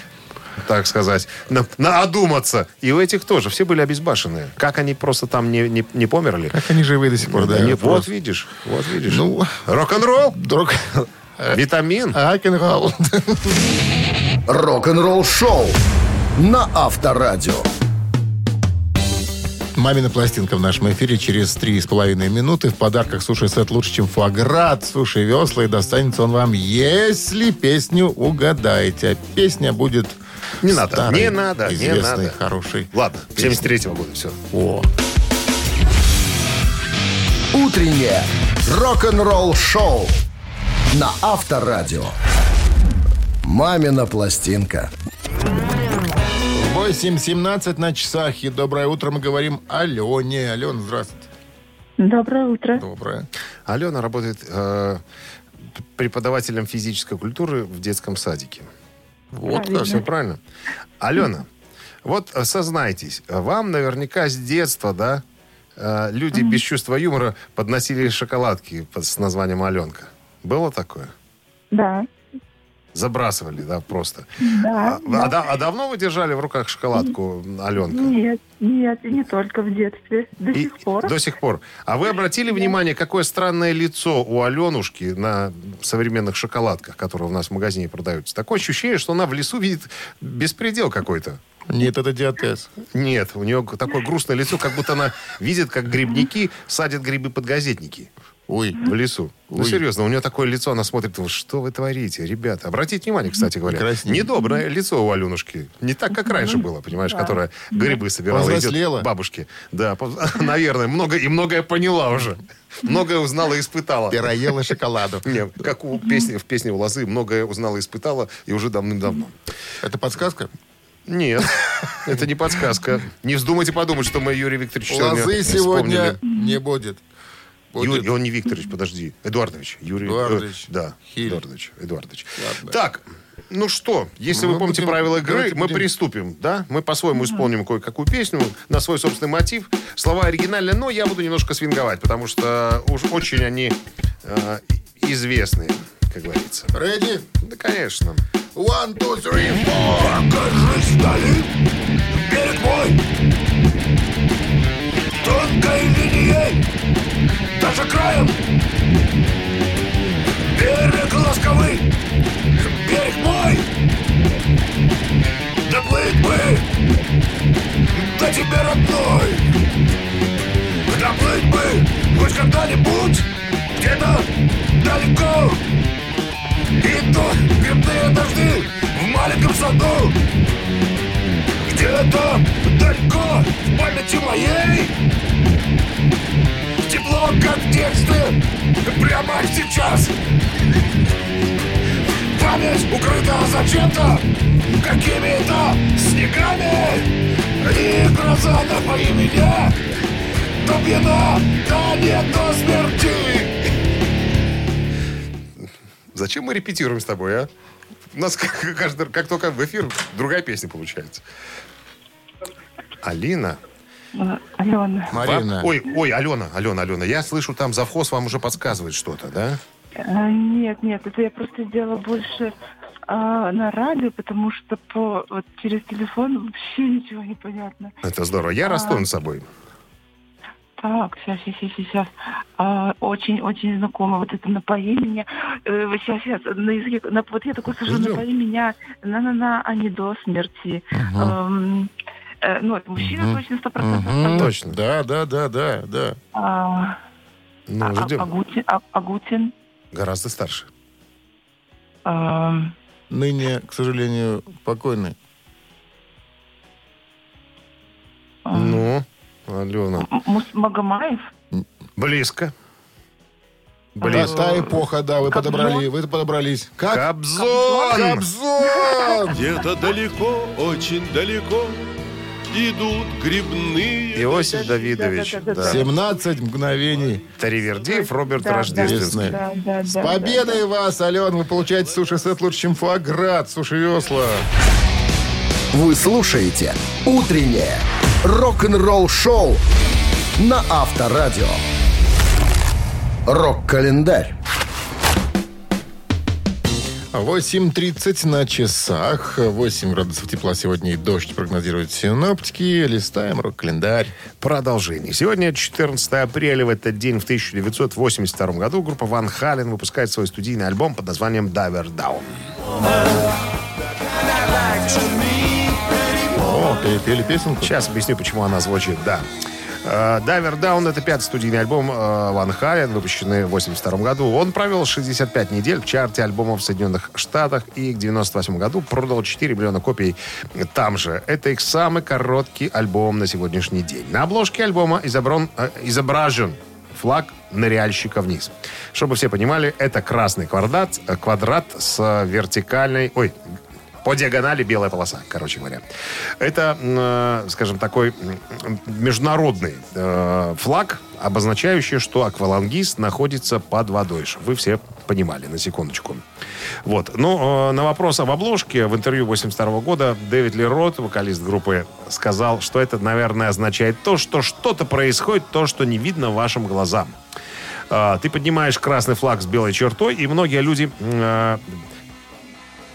Speaker 2: так сказать, на, на одуматься. И у этих тоже. Все были обезбашенные. Как они просто там не, не, не померли?
Speaker 1: Как они живые до сих пор, да?
Speaker 2: Не- вот видишь, вот видишь.
Speaker 1: Ну,
Speaker 2: Рок-н-ролл,
Speaker 1: друг...
Speaker 2: витамин.
Speaker 1: Рок-н-ролл. [LAUGHS]
Speaker 3: Рок-н-ролл шоу на Авторадио.
Speaker 1: Мамина пластинка в нашем эфире через три с половиной минуты. В подарках суши-сет лучше, чем фуаград. Суши весла и достанется он вам, если песню угадаете. А песня будет
Speaker 2: Не надо,
Speaker 1: старой,
Speaker 2: не надо, не
Speaker 1: известной,
Speaker 2: надо.
Speaker 1: хорошей.
Speaker 2: Ладно, 73-го года, все.
Speaker 1: О,
Speaker 3: Утреннее рок-н-ролл шоу на Авторадио. Мамина пластинка.
Speaker 1: 8.17 на часах. И доброе утро мы говорим Алене. Алена, здравствуйте.
Speaker 4: Доброе утро.
Speaker 1: Доброе.
Speaker 2: Алена работает э, преподавателем физической культуры в детском садике. Вот как, все правильно. Алена, вот э, сознайтесь, вам наверняка с детства, да, э, люди без чувства юмора подносили шоколадки под- с названием Аленка. Было такое?
Speaker 4: Да.
Speaker 2: Забрасывали, да, просто.
Speaker 4: Да.
Speaker 2: А, а да- а давно вы держали в руках шоколадку Аленка?
Speaker 4: Нет, нет, и не только в детстве. До
Speaker 2: И-
Speaker 4: сих пор.
Speaker 2: До сих пор. А вы обратили внимание, какое странное лицо у Аленушки на современных шоколадках, которые у нас в магазине продаются? Такое ощущение, что она в лесу видит беспредел какой-то.
Speaker 1: Нет, это диатез.
Speaker 2: Нет, у нее такое грустное лицо, как будто она видит, как грибники садят грибы под газетники
Speaker 1: Ой,
Speaker 2: в лесу. Ну,
Speaker 1: Ой.
Speaker 2: серьезно, у нее такое лицо, она смотрит, «Вот что вы творите, ребята? Обратите внимание, кстати говоря.
Speaker 1: Краснеет.
Speaker 2: Недоброе лицо у Аленушки. Не так, как раньше было, понимаешь, которая грибы собирала. идет бабушке. Да, [LAUGHS] наверное, много, и многое поняла уже. Многое узнала и испытала.
Speaker 1: пироела шоколаду. [LAUGHS]
Speaker 2: Не, как у песни, в песне у Лозы, многое узнала и испытала, и уже давным-давно.
Speaker 1: Это подсказка?
Speaker 2: Нет, [LAUGHS] это не подсказка. Не вздумайте подумать, что мы Юрий Викторович сегодня
Speaker 1: Лозы сегодня не будет. Будет.
Speaker 2: Юрий, он не Викторович, подожди. Эдуардович. Юрий
Speaker 1: Эдуардович.
Speaker 2: э, да,
Speaker 1: Хиль.
Speaker 2: Эдуардович. Эдуардович.
Speaker 1: Ладно.
Speaker 2: Так, ну что, если
Speaker 1: Мы
Speaker 2: вы помните
Speaker 1: будем-
Speaker 2: правила игры, мы
Speaker 1: будем-
Speaker 2: приступим, да? Мы по-своему исполним кое-какую песню на свой собственный мотив. Слова оригинальные, но я буду немножко свинговать, потому что уж очень они э, известные, как говорится.
Speaker 1: Ready?
Speaker 2: Да, конечно.
Speaker 1: One, two, three, four. Покажись вдали, берег мой. Тонкой линией, даже краем. Берег ласковый, берег мой. Доплыть бы до тебя, родной. Доплыть бы хоть когда-нибудь, где-то далеко. И тут грибные дожди в маленьком саду Где-то далеко в памяти моей Тепло, как детстве, прямо сейчас Память укрыта зачем-то какими-то снегами И гроза напои меня до пьяна, да не до смерти
Speaker 2: Зачем мы репетируем с тобой, а? У нас как, каждый, как только в эфир другая песня получается. Алина.
Speaker 4: А, Алена.
Speaker 1: Марина.
Speaker 2: Ой, ой, Алена, Алена, Алена. Я слышу, там завхоз вам уже подсказывает что-то, да?
Speaker 4: А, Нет, нет, это я просто сделала больше а, на радио, потому что по вот через телефон вообще ничего не понятно.
Speaker 2: Это здорово. Я расту над собой.
Speaker 4: Так, сейчас, сейчас, сейчас. Очень-очень знакомо вот это напои меня. Э, сейчас, сейчас, на языке, на- вот я такой
Speaker 2: Ждем.
Speaker 4: напои меня, на-на-на, а не до смерти. Эм, э, ну, это мужчина точно, сто процентов.
Speaker 1: Мгм.
Speaker 2: Точно.
Speaker 1: Да, да, да, да, да.
Speaker 4: А,
Speaker 2: Ну,
Speaker 4: а-
Speaker 2: ждем.
Speaker 4: Агутин, а- Агутин,
Speaker 2: Гораздо старше.
Speaker 4: эм,
Speaker 1: ныне, к сожалению, покойный.
Speaker 2: Ну, Алена.
Speaker 4: Магомаев?
Speaker 2: Близко.
Speaker 1: Та,
Speaker 2: Близко.
Speaker 1: та эпоха, да, вы
Speaker 4: Кобзон?
Speaker 1: подобрали, вы подобрались. Как?
Speaker 2: Кобзон!
Speaker 1: Кобзон!
Speaker 6: Где-то далеко, очень далеко идут грибные
Speaker 2: Иосиф. Давидович. Да.
Speaker 1: 17 мгновений.
Speaker 2: Таривердиев, Роберт
Speaker 4: Да, да.
Speaker 2: Рождественский.
Speaker 4: Да, да,
Speaker 1: С
Speaker 4: да,
Speaker 1: победой вас, Ален! Вы получаете суши-сет лучше, чем фуаград. Суши весла.
Speaker 3: Вы слушаете «Утреннее рок-н-ролл-шоу» на Авторадио. Рок-календарь.
Speaker 1: 8.30 на часах. 8 градусов тепла сегодня и дождь прогнозируют синоптики. Листаем рок-календарь.
Speaker 2: Продолжение. Сегодня 14 апреля. В этот день, в 1982 году, группа Ван Хален выпускает свой студийный альбом под названием «Diver Down».
Speaker 1: О, перепели песенку.
Speaker 2: Сейчас объясню, почему она звучит, да. Э, Diver Down — это пятый студийный альбом э, Ван Хален, выпущенный в 1982 году. Он провел 65 недель в чарте альбомов в Соединенных Штатах и к 1998 году продал 4 миллиона копий там же. Это их самый короткий альбом на сегодняшний день. На обложке альбома изобран- э, изображен флаг ныряльщика вниз. Чтобы все понимали, это красный квадрат, э, квадрат с э, вертикальной... Ой, по диагонали белая полоса, короче говоря. Это, э, скажем, такой международный э, флаг, обозначающий, что аквалангист находится под водой. Вы все понимали, на секундочку. Вот. Ну, э, на вопрос об обложке в интервью 82 года Дэвид Ли Рот, вокалист группы, сказал, что это, наверное, означает то, что что-то происходит, то, что не видно вашим глазам. А, Ты поднимаешь красный флаг с белой чертой, и многие люди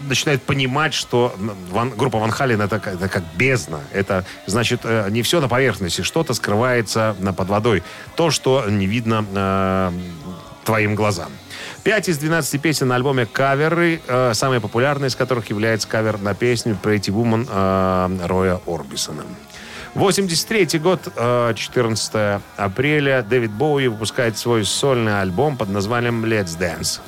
Speaker 2: начинают понимать, что Ван- группа Ван Хален это, это как бездна. Это значит э, не все на поверхности, что-то скрывается на под водой. То, что не видно э, твоим глазам. Пять из 12 песен на альбоме каверы, э, самые популярные из которых является кавер на песню Pretty Woman э, Роя Орбисона. 83 год, э, 14 апреля, Дэвид Боуи выпускает свой сольный альбом под названием Let's Dance.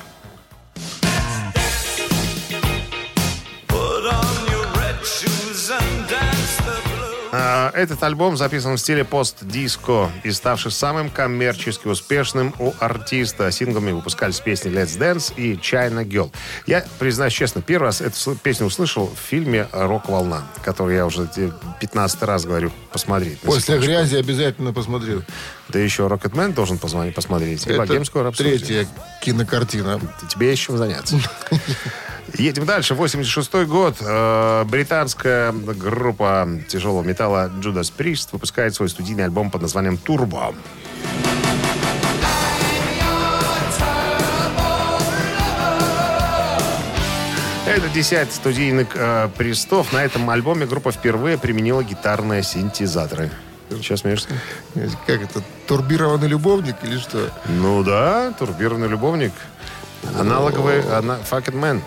Speaker 2: Этот альбом записан в стиле пост-диско и ставший самым коммерчески успешным у артиста. Синглами выпускались песни Let's Dance и China Girl. Я, признаюсь честно, первый раз эту песню услышал в фильме «Рок-волна», который я уже тебе 15 раз говорю посмотреть.
Speaker 1: После грязи обязательно посмотрю.
Speaker 2: Да еще «Рокетмен» должен позвонить, посмотреть. И
Speaker 1: Это
Speaker 2: «Богемскую рапсодию».
Speaker 1: третья кинокартина.
Speaker 2: Тебе чем заняться. [LAUGHS] Едем дальше. 86 год. Э, Британская группа тяжелого металла Judas Priest выпускает свой студийный альбом под названием «Турбо». Это десятый студийный э, престов. На этом альбоме группа впервые применила гитарные синтезаторы. Сейчас смеешься?
Speaker 1: Как это, турбированный любовник или что?
Speaker 2: Ну да, турбированный любовник. Аналоговый ана- Fucking Man.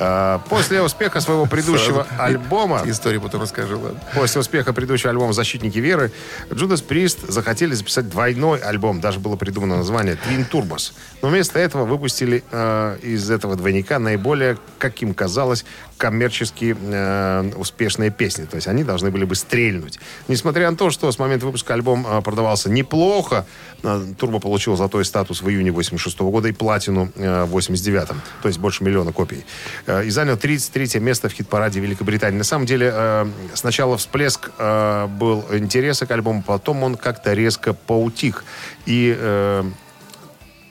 Speaker 2: А, После успеха своего предыдущего
Speaker 1: Сразу
Speaker 2: альбома,
Speaker 1: Историю потом расскажу, ладно.
Speaker 2: после успеха предыдущего альбома «Защитники веры», Джудас Прист захотели записать двойной альбом. Даже было придумано название «Twin Turbos». Но вместо этого выпустили э, из этого двойника наиболее, как им казалось, коммерчески э, успешные песни. То есть они должны были бы стрельнуть. Несмотря на то, что с момента выпуска альбом э, продавался неплохо, э, Турбо получил золотой статус в июне 86 года и платину э, в 89 то есть больше миллиона копий. И занял 33 место в хит-параде Великобритании. На самом деле, сначала всплеск был интереса к альбому, потом он как-то резко поутих. И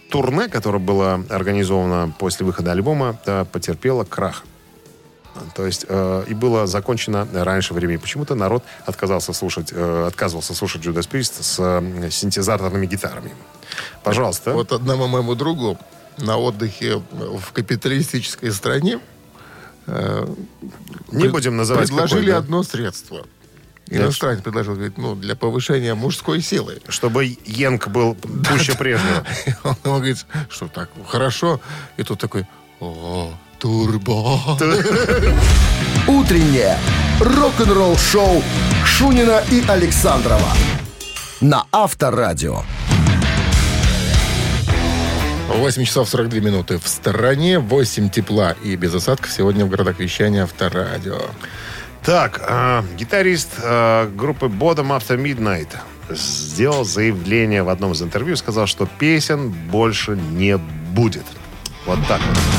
Speaker 2: турне, которое было организовано после выхода альбома, потерпело крах. То есть э, и было закончено раньше времени. Почему-то народ отказался слушать, э, отказывался слушать Judas Priest с э, синтезаторными гитарами. Пожалуйста.
Speaker 1: Вот одному моему другу на отдыхе в капиталистической стране э,
Speaker 2: Не
Speaker 1: пред-
Speaker 2: будем называть
Speaker 1: Предложили
Speaker 2: какой, да?
Speaker 1: одно средство. Иностранец предложил, говорит, ну, для повышения мужской силы.
Speaker 2: Чтобы Йенк был пуще прежнего. [LAUGHS]
Speaker 1: Он говорит, что так, хорошо. И тут такой, о, турбо.
Speaker 3: Утреннее рок-н-ролл-шоу Шунина и Александрова на Авторадио.
Speaker 1: 8 часов 42 минуты в стороне, 8 тепла и без осадков сегодня в городах вещания Авторадио.
Speaker 2: Так, э, гитарист э, группы Bottom After Midnight сделал заявление в одном из интервью, сказал, что песен больше не будет. Вот так вот.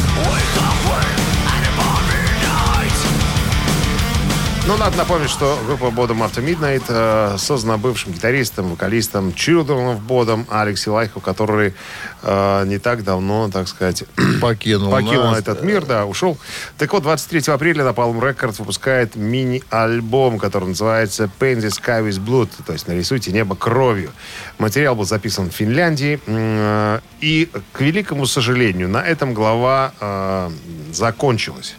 Speaker 2: Ну, надо напомнить, что группа Bottom After Midnight э, создана бывшим гитаристом, вокалистом Children of Bottom Алекси Лайху, который э, не так давно, так сказать, [CLEARS THROAT]
Speaker 1: Покинул,
Speaker 2: покинул
Speaker 1: нас,
Speaker 2: этот мир, да, ушел. Так вот, 23 апреля Napalm Records выпускает мини-альбом, который называется Paint the Sky with Blood, то есть нарисуйте небо кровью. Материал был записан в Финляндии, э, и, к великому сожалению, на этом глава э, закончилась.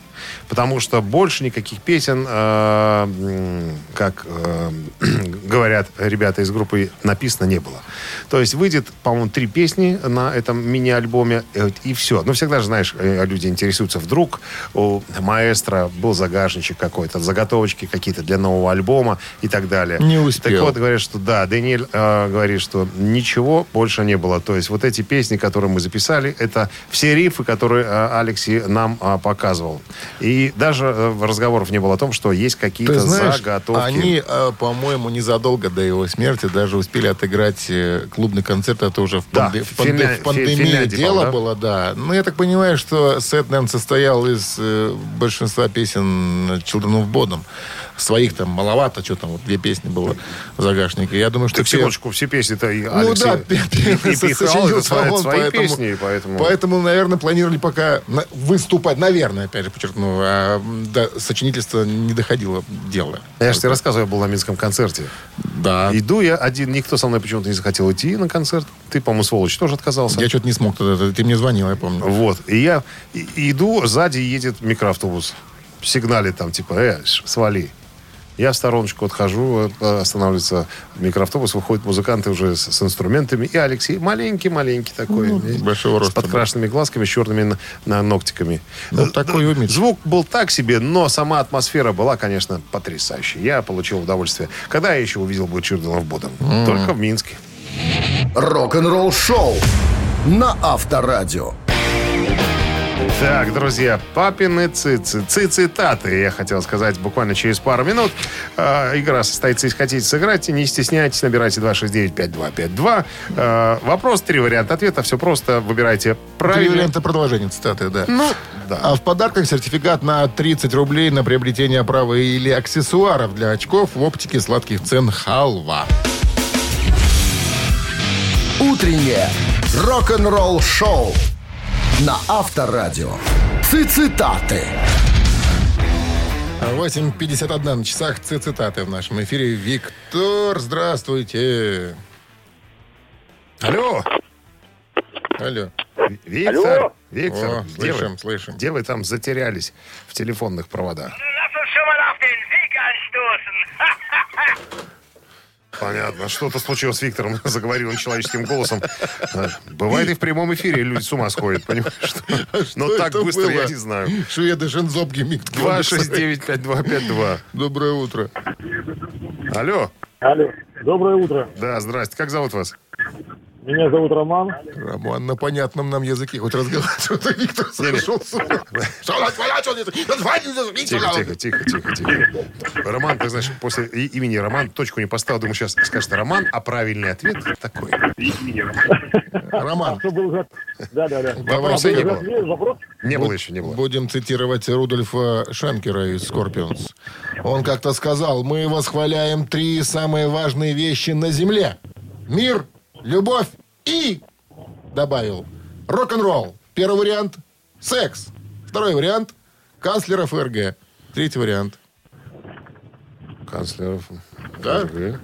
Speaker 2: Потому что больше никаких песен, э, как э, [CLEARS THROAT] говорят ребята из группы, написано не было. То есть выйдет, по-моему, три песни на этом мини-альбоме, э, и все. Но всегда же, знаешь, э, люди интересуются. Вдруг у маэстро был загашничек какой-то, заготовочки какие-то для нового альбома и так далее.
Speaker 1: Не успел.
Speaker 2: Так вот, говорят, что да, Даниэль э, говорит, что ничего больше не было. То есть вот эти песни, которые мы записали, это все рифы, которые э, Алекси нам э, показывал. И даже э, разговоров не было о том, что есть какие-то
Speaker 1: знаешь,
Speaker 2: заготовки.
Speaker 1: они, э, по-моему, незадолго до его смерти даже успели отыграть э, клубный концерт. Это уже в,
Speaker 2: Да,
Speaker 1: панде-
Speaker 2: в
Speaker 1: панде-
Speaker 2: Финля-
Speaker 1: в пандемии
Speaker 2: Финляндии,
Speaker 1: дело
Speaker 2: да?
Speaker 1: было, да. Ну, я так понимаю, что сет, наверное, состоял из э, большинства песен Children of Bodom. Своих там маловато, что там, вот две песни было в загашнике. Я думаю, что
Speaker 2: Так,
Speaker 1: все-
Speaker 2: секундочку, все песни-то и
Speaker 1: Ну
Speaker 2: Алексей
Speaker 1: да,
Speaker 2: и-
Speaker 1: сочинил
Speaker 2: это свои,
Speaker 1: он,
Speaker 2: свои
Speaker 1: поэтому-
Speaker 2: песни, поэтому...
Speaker 1: Поэтому, наверное, планировали пока выступать, наверное, опять же, подчеркну, а до сочинительства не доходило дело.
Speaker 2: Я же тебе рассказывал, я был на Минском концерте.
Speaker 1: Да.
Speaker 2: Иду я один, никто со мной почему-то не захотел идти на концерт. Ты, по-моему, сволочь, тоже отказался.
Speaker 1: Я что-то не смог тогда. Ты мне звонил, я помню.
Speaker 2: Вот. И я иду, сзади едет микроавтобус. Сигналит там, типа, э, свали. Я в стороночку отхожу, э, останавливается микроавтобус, выходят музыканты уже с, с инструментами. И Алексей маленький-маленький такой.
Speaker 1: Ну, большого
Speaker 2: С
Speaker 1: роста
Speaker 2: подкрашенными глазками, с черными на, на ногтиками.
Speaker 1: Ну,
Speaker 2: Э,
Speaker 1: такой
Speaker 2: д-
Speaker 1: имидж.
Speaker 2: Звук был так себе, но сама атмосфера была, конечно, потрясающей. Я получил удовольствие. Когда я еще увидел бы Чирдена в Бодом? Только в Минске.
Speaker 3: Рок-н-ролл шоу на Авторадио.
Speaker 2: Так, друзья, папины цицы, цитаты, я хотел сказать буквально через пару минут. Э, игра состоится, если хотите сыграть, не стесняйтесь, набирайте 269-5252. Э, вопрос, три варианта ответа, все просто, выбирайте
Speaker 1: Три
Speaker 2: правильно.
Speaker 1: варианта продолжения цитаты, да.
Speaker 2: Ну, да.
Speaker 1: А в подарках сертификат на 30 рублей на приобретение оправы или аксессуаров для очков в оптике сладких цен «Халва».
Speaker 3: Утреннее рок-н-ролл шоу на Авторадио. Цитаты.
Speaker 1: 8.51 на часах цитаты в нашем эфире. Виктор, здравствуйте.
Speaker 2: Алло,
Speaker 1: Алло.
Speaker 2: Виктор,
Speaker 5: Алло.
Speaker 2: Виктор,
Speaker 1: О,
Speaker 2: где,
Speaker 1: слышим,
Speaker 2: вы,
Speaker 1: слышим.
Speaker 2: где вы там затерялись в телефонных проводах? [LAUGHS] Понятно. Что-то случилось с Виктором, [LAUGHS] заговорил он человеческим голосом. Э, Бывает и в прямом эфире люди с ума сходят, понимаешь? Что? Но
Speaker 1: Что
Speaker 2: так быстро
Speaker 1: было?
Speaker 2: я не знаю.
Speaker 1: Шведы Шензоб Гемик.
Speaker 2: 269-5252.
Speaker 1: Доброе утро.
Speaker 2: Алло.
Speaker 7: Алло, доброе утро.
Speaker 2: Да, здрасте. Как зовут вас?
Speaker 7: Меня зовут Роман.
Speaker 1: Роман на понятном нам языке хоть разговаривает. а Виктор сошел с ума.
Speaker 2: Тихо, тихо, тихо, тихо, тихо. Роман, ты знаешь, после имени Роман точку не поставил. Думаю, сейчас скажет Роман, а правильный ответ такой.
Speaker 1: Роман,
Speaker 7: за... Да, да, да.
Speaker 2: Вопроса не было. Не было еще, не было.
Speaker 1: Будем цитировать Рудольфа Шенкера из Скорпионс. Он как-то сказал, мы восхваляем три самые важные вещи на Земле. Мир, любовь и, добавил, рок-н-ролл. Первый вариант – секс. Второй вариант – канцлера ФРГ. Третий вариант.
Speaker 2: Канцлеров.
Speaker 1: Да?
Speaker 2: ФРГ.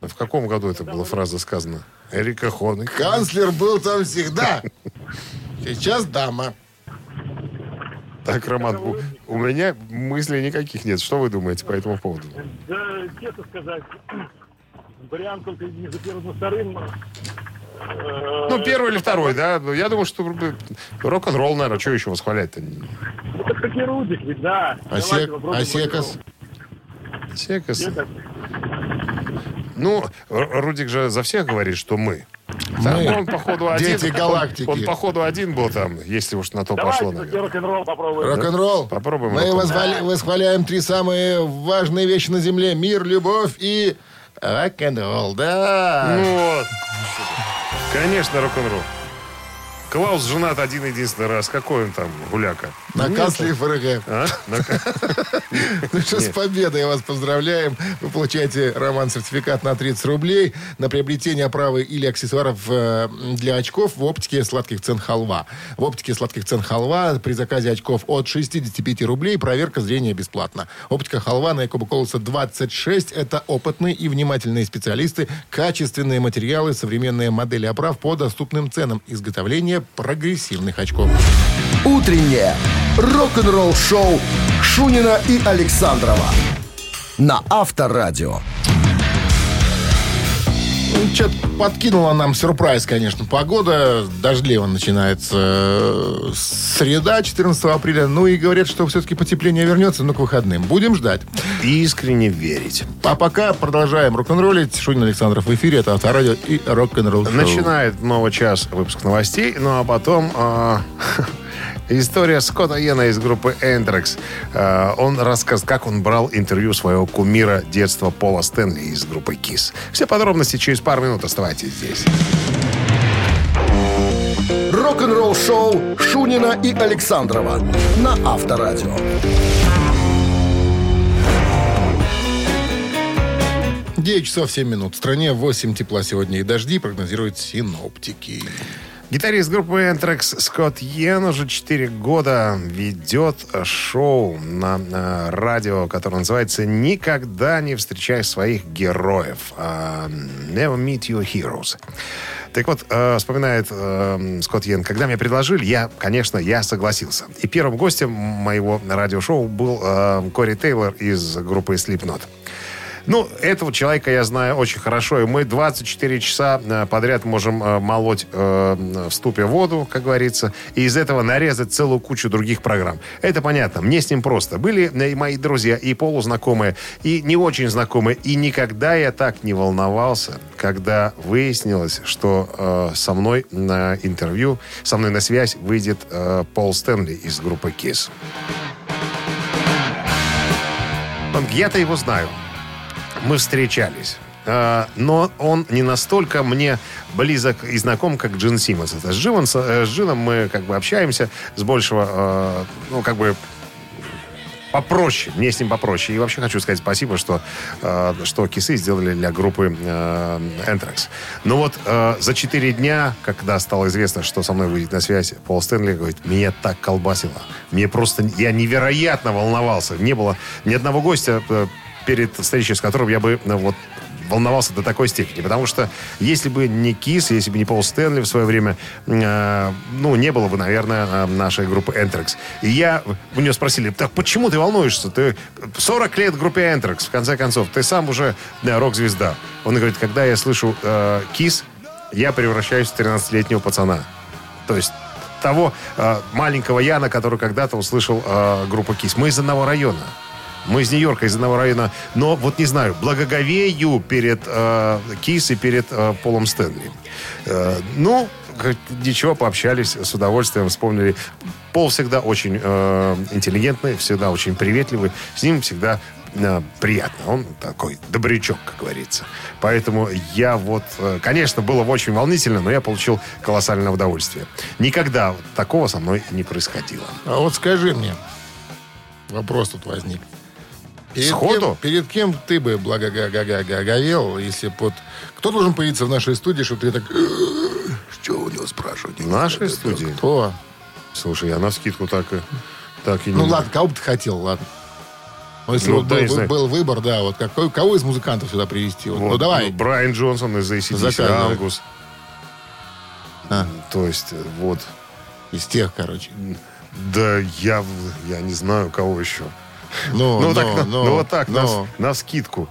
Speaker 2: А В каком году это была фраза сказана? Эрика Хонек.
Speaker 1: Канцлер был там всегда. [LAUGHS] Сейчас дама.
Speaker 2: Так, Роман, у, у меня мыслей никаких нет. Что вы думаете по этому поводу?
Speaker 7: Да, честно сказать, вариант только не за первым, но вторым. э,
Speaker 2: Ну, первый или второй, да? Ну, Я думаю, что рок-н-ролл, наверное, что еще восхвалять-то?
Speaker 7: Ну, так таки Рудик ведь, да. Давайте
Speaker 1: Осек, Осекас.
Speaker 2: Секас.
Speaker 7: Это-
Speaker 2: Ну, Рудик же за всех говорит, что мы. Там
Speaker 1: Мы
Speaker 2: он, походу, один.
Speaker 1: дети галактики.
Speaker 2: Он, он, походу, один был там, если уж на то
Speaker 7: Давайте
Speaker 2: пошло, наверное.
Speaker 7: рок-н-ролл попробуем.
Speaker 1: Рок-н-ролл.
Speaker 2: Попробуем
Speaker 1: Мы
Speaker 2: рок-н-ролл.
Speaker 1: восхваля- восхваляем три самые важные вещи на Земле. Мир, любовь и рок-н-ролл. Да.
Speaker 2: Вот. Конечно, рок-н-ролл. Клаус женат один единственный раз. Какой он там, гуляка?
Speaker 1: на
Speaker 2: Нет,
Speaker 1: канцлере ФРГ.
Speaker 2: а? На [LAUGHS]
Speaker 1: Ну что, с победой вас поздравляем. Вы получаете роман-сертификат на 30 рублей на приобретение оправы или аксессуаров э, для очков в оптике сладких цен халва. В оптике сладких цен халва при заказе очков от 65 рублей проверка зрения бесплатна. Оптика халва на Якоба Колоса 26. Это опытные и внимательные специалисты, качественные материалы, современные модели оправ по доступным ценам. Изготовление прогрессивных очков.
Speaker 3: Утреннее рок-н-ролл-шоу Шунина и Александрова на Авторадио.
Speaker 1: Ну, Что-то подкинула нам сюрприз, конечно. Погода дождливо начинается э, среда, 14 апреля. Ну и говорят, что все-таки потепление вернется, но к выходным. Будем ждать.
Speaker 2: Искренне верить.
Speaker 1: А пока продолжаем рок-н-роллить. Шунин Александров в эфире. Это Авторадио и рок-н-ролл.
Speaker 2: Начинает новый час выпуск новостей, ну а потом а, [LAUGHS] история Скотта Йена из группы Эндрекс. Он расскажет, как он брал интервью своего кумира детства Пола Стэнли из группы Kiss. Все подробности через пару минут. Оставайтесь здесь.
Speaker 3: Рок-н-ролл шоу Шунина и Александрова на Авторадио.
Speaker 1: 9 часов 7 минут. В стране 8 тепла сегодня и дожди, прогнозируют синоптики.
Speaker 2: Гитарист группы Энтрекс Скотт Йен уже 4 года ведет шоу на, на радио, которое называется «Никогда не встречай своих героев». а, «Never meet your heroes». Так вот, э, вспоминает э, Скотт Йен, когда мне предложили, я, конечно, я согласился. И первым гостем моего радиошоу был э, Кори Тейлор из группы Slipknot. Ну, этого человека я знаю очень хорошо, и мы 24 часа э, подряд можем э, молоть э, в ступе воду, как говорится, и из этого нарезать целую кучу других программ. Это понятно, мне с ним просто. Были э, и мои друзья, и полузнакомые, и не очень знакомые, и никогда я так не волновался, когда выяснилось, что э, со мной на интервью, со мной на связь выйдет э, Пол Стэнли из группы KISS. Я-то его знаю мы встречались. А, Но он не настолько мне близок и знаком, как Джин Симмонс. Это с, Джином, с Джином мы как бы общаемся с большего, э, ну, как бы попроще. Мне с ним попроще. И вообще хочу сказать спасибо, что, э, что кисы сделали для группы э, Anthrax. Но вот э, за четыре дня, когда стало известно, что со мной выйдет на связь, Пол Стэнли говорит, меня так колбасило. Мне просто... Я невероятно волновался. Не было ни одного гостя э, перед встречей, с которым я бы э, вот волновался до такой степени. Потому что если бы не Кис, если бы не Пол Стэнли в свое время, э, ну, не было бы, наверное, э, нашей группы Энтрекс. И я, у нее спросили, так почему ты волнуешься? Ты 40 лет группе Энтрекс, в конце концов. Ты сам уже да, рок-звезда. Он говорит, когда я слышу э, Кис, я превращаюсь в 13-летнего пацана. То есть того э, маленького Яна, который когда-то услышал э, группу Кис. Мы из одного района. Мы из Нью-Йорка, из одного района. Но вот не знаю, благоговею перед э, Кис и перед э, Полом Стэнли. Э, ну, ничего, пообщались с удовольствием, вспомнили. Пол всегда очень э, интеллигентный, всегда очень приветливый. С ним всегда э, приятно. Он такой добрячок, как говорится. Поэтому я вот... э, конечно, было очень волнительно, но я получил колоссальное удовольствие. Никогда такого со мной не происходило.
Speaker 1: А вот скажи мне, вопрос тут возник. Перед
Speaker 2: Сходу?
Speaker 1: Кем, перед кем ты бы благоговел, если вот... Кто должен появиться в нашей студии, чтобы ты так... Что у него спрашивать?
Speaker 2: В нашей студии?
Speaker 1: Кто?
Speaker 2: Слушай, я на скидку так и, так и не...
Speaker 1: Ну ладно, кого бы ты хотел, ладно. Ну, если
Speaker 2: Ну,
Speaker 1: вот
Speaker 2: да,
Speaker 1: был,
Speaker 2: знаю.
Speaker 1: был выбор, да, вот какой, кого из музыкантов сюда привести? Вот,
Speaker 2: Вот,
Speaker 1: ну давай.
Speaker 2: Брайан Джонсон из ACDC. Ангус.
Speaker 1: А.
Speaker 2: То есть, э, вот.
Speaker 1: Из тех, короче.
Speaker 2: Да я, я не знаю, кого еще.
Speaker 1: Ну,
Speaker 2: Ну,
Speaker 1: ну,
Speaker 2: так, на-
Speaker 1: ну,
Speaker 2: ну, вот так, на,
Speaker 1: ну.
Speaker 2: на скидку.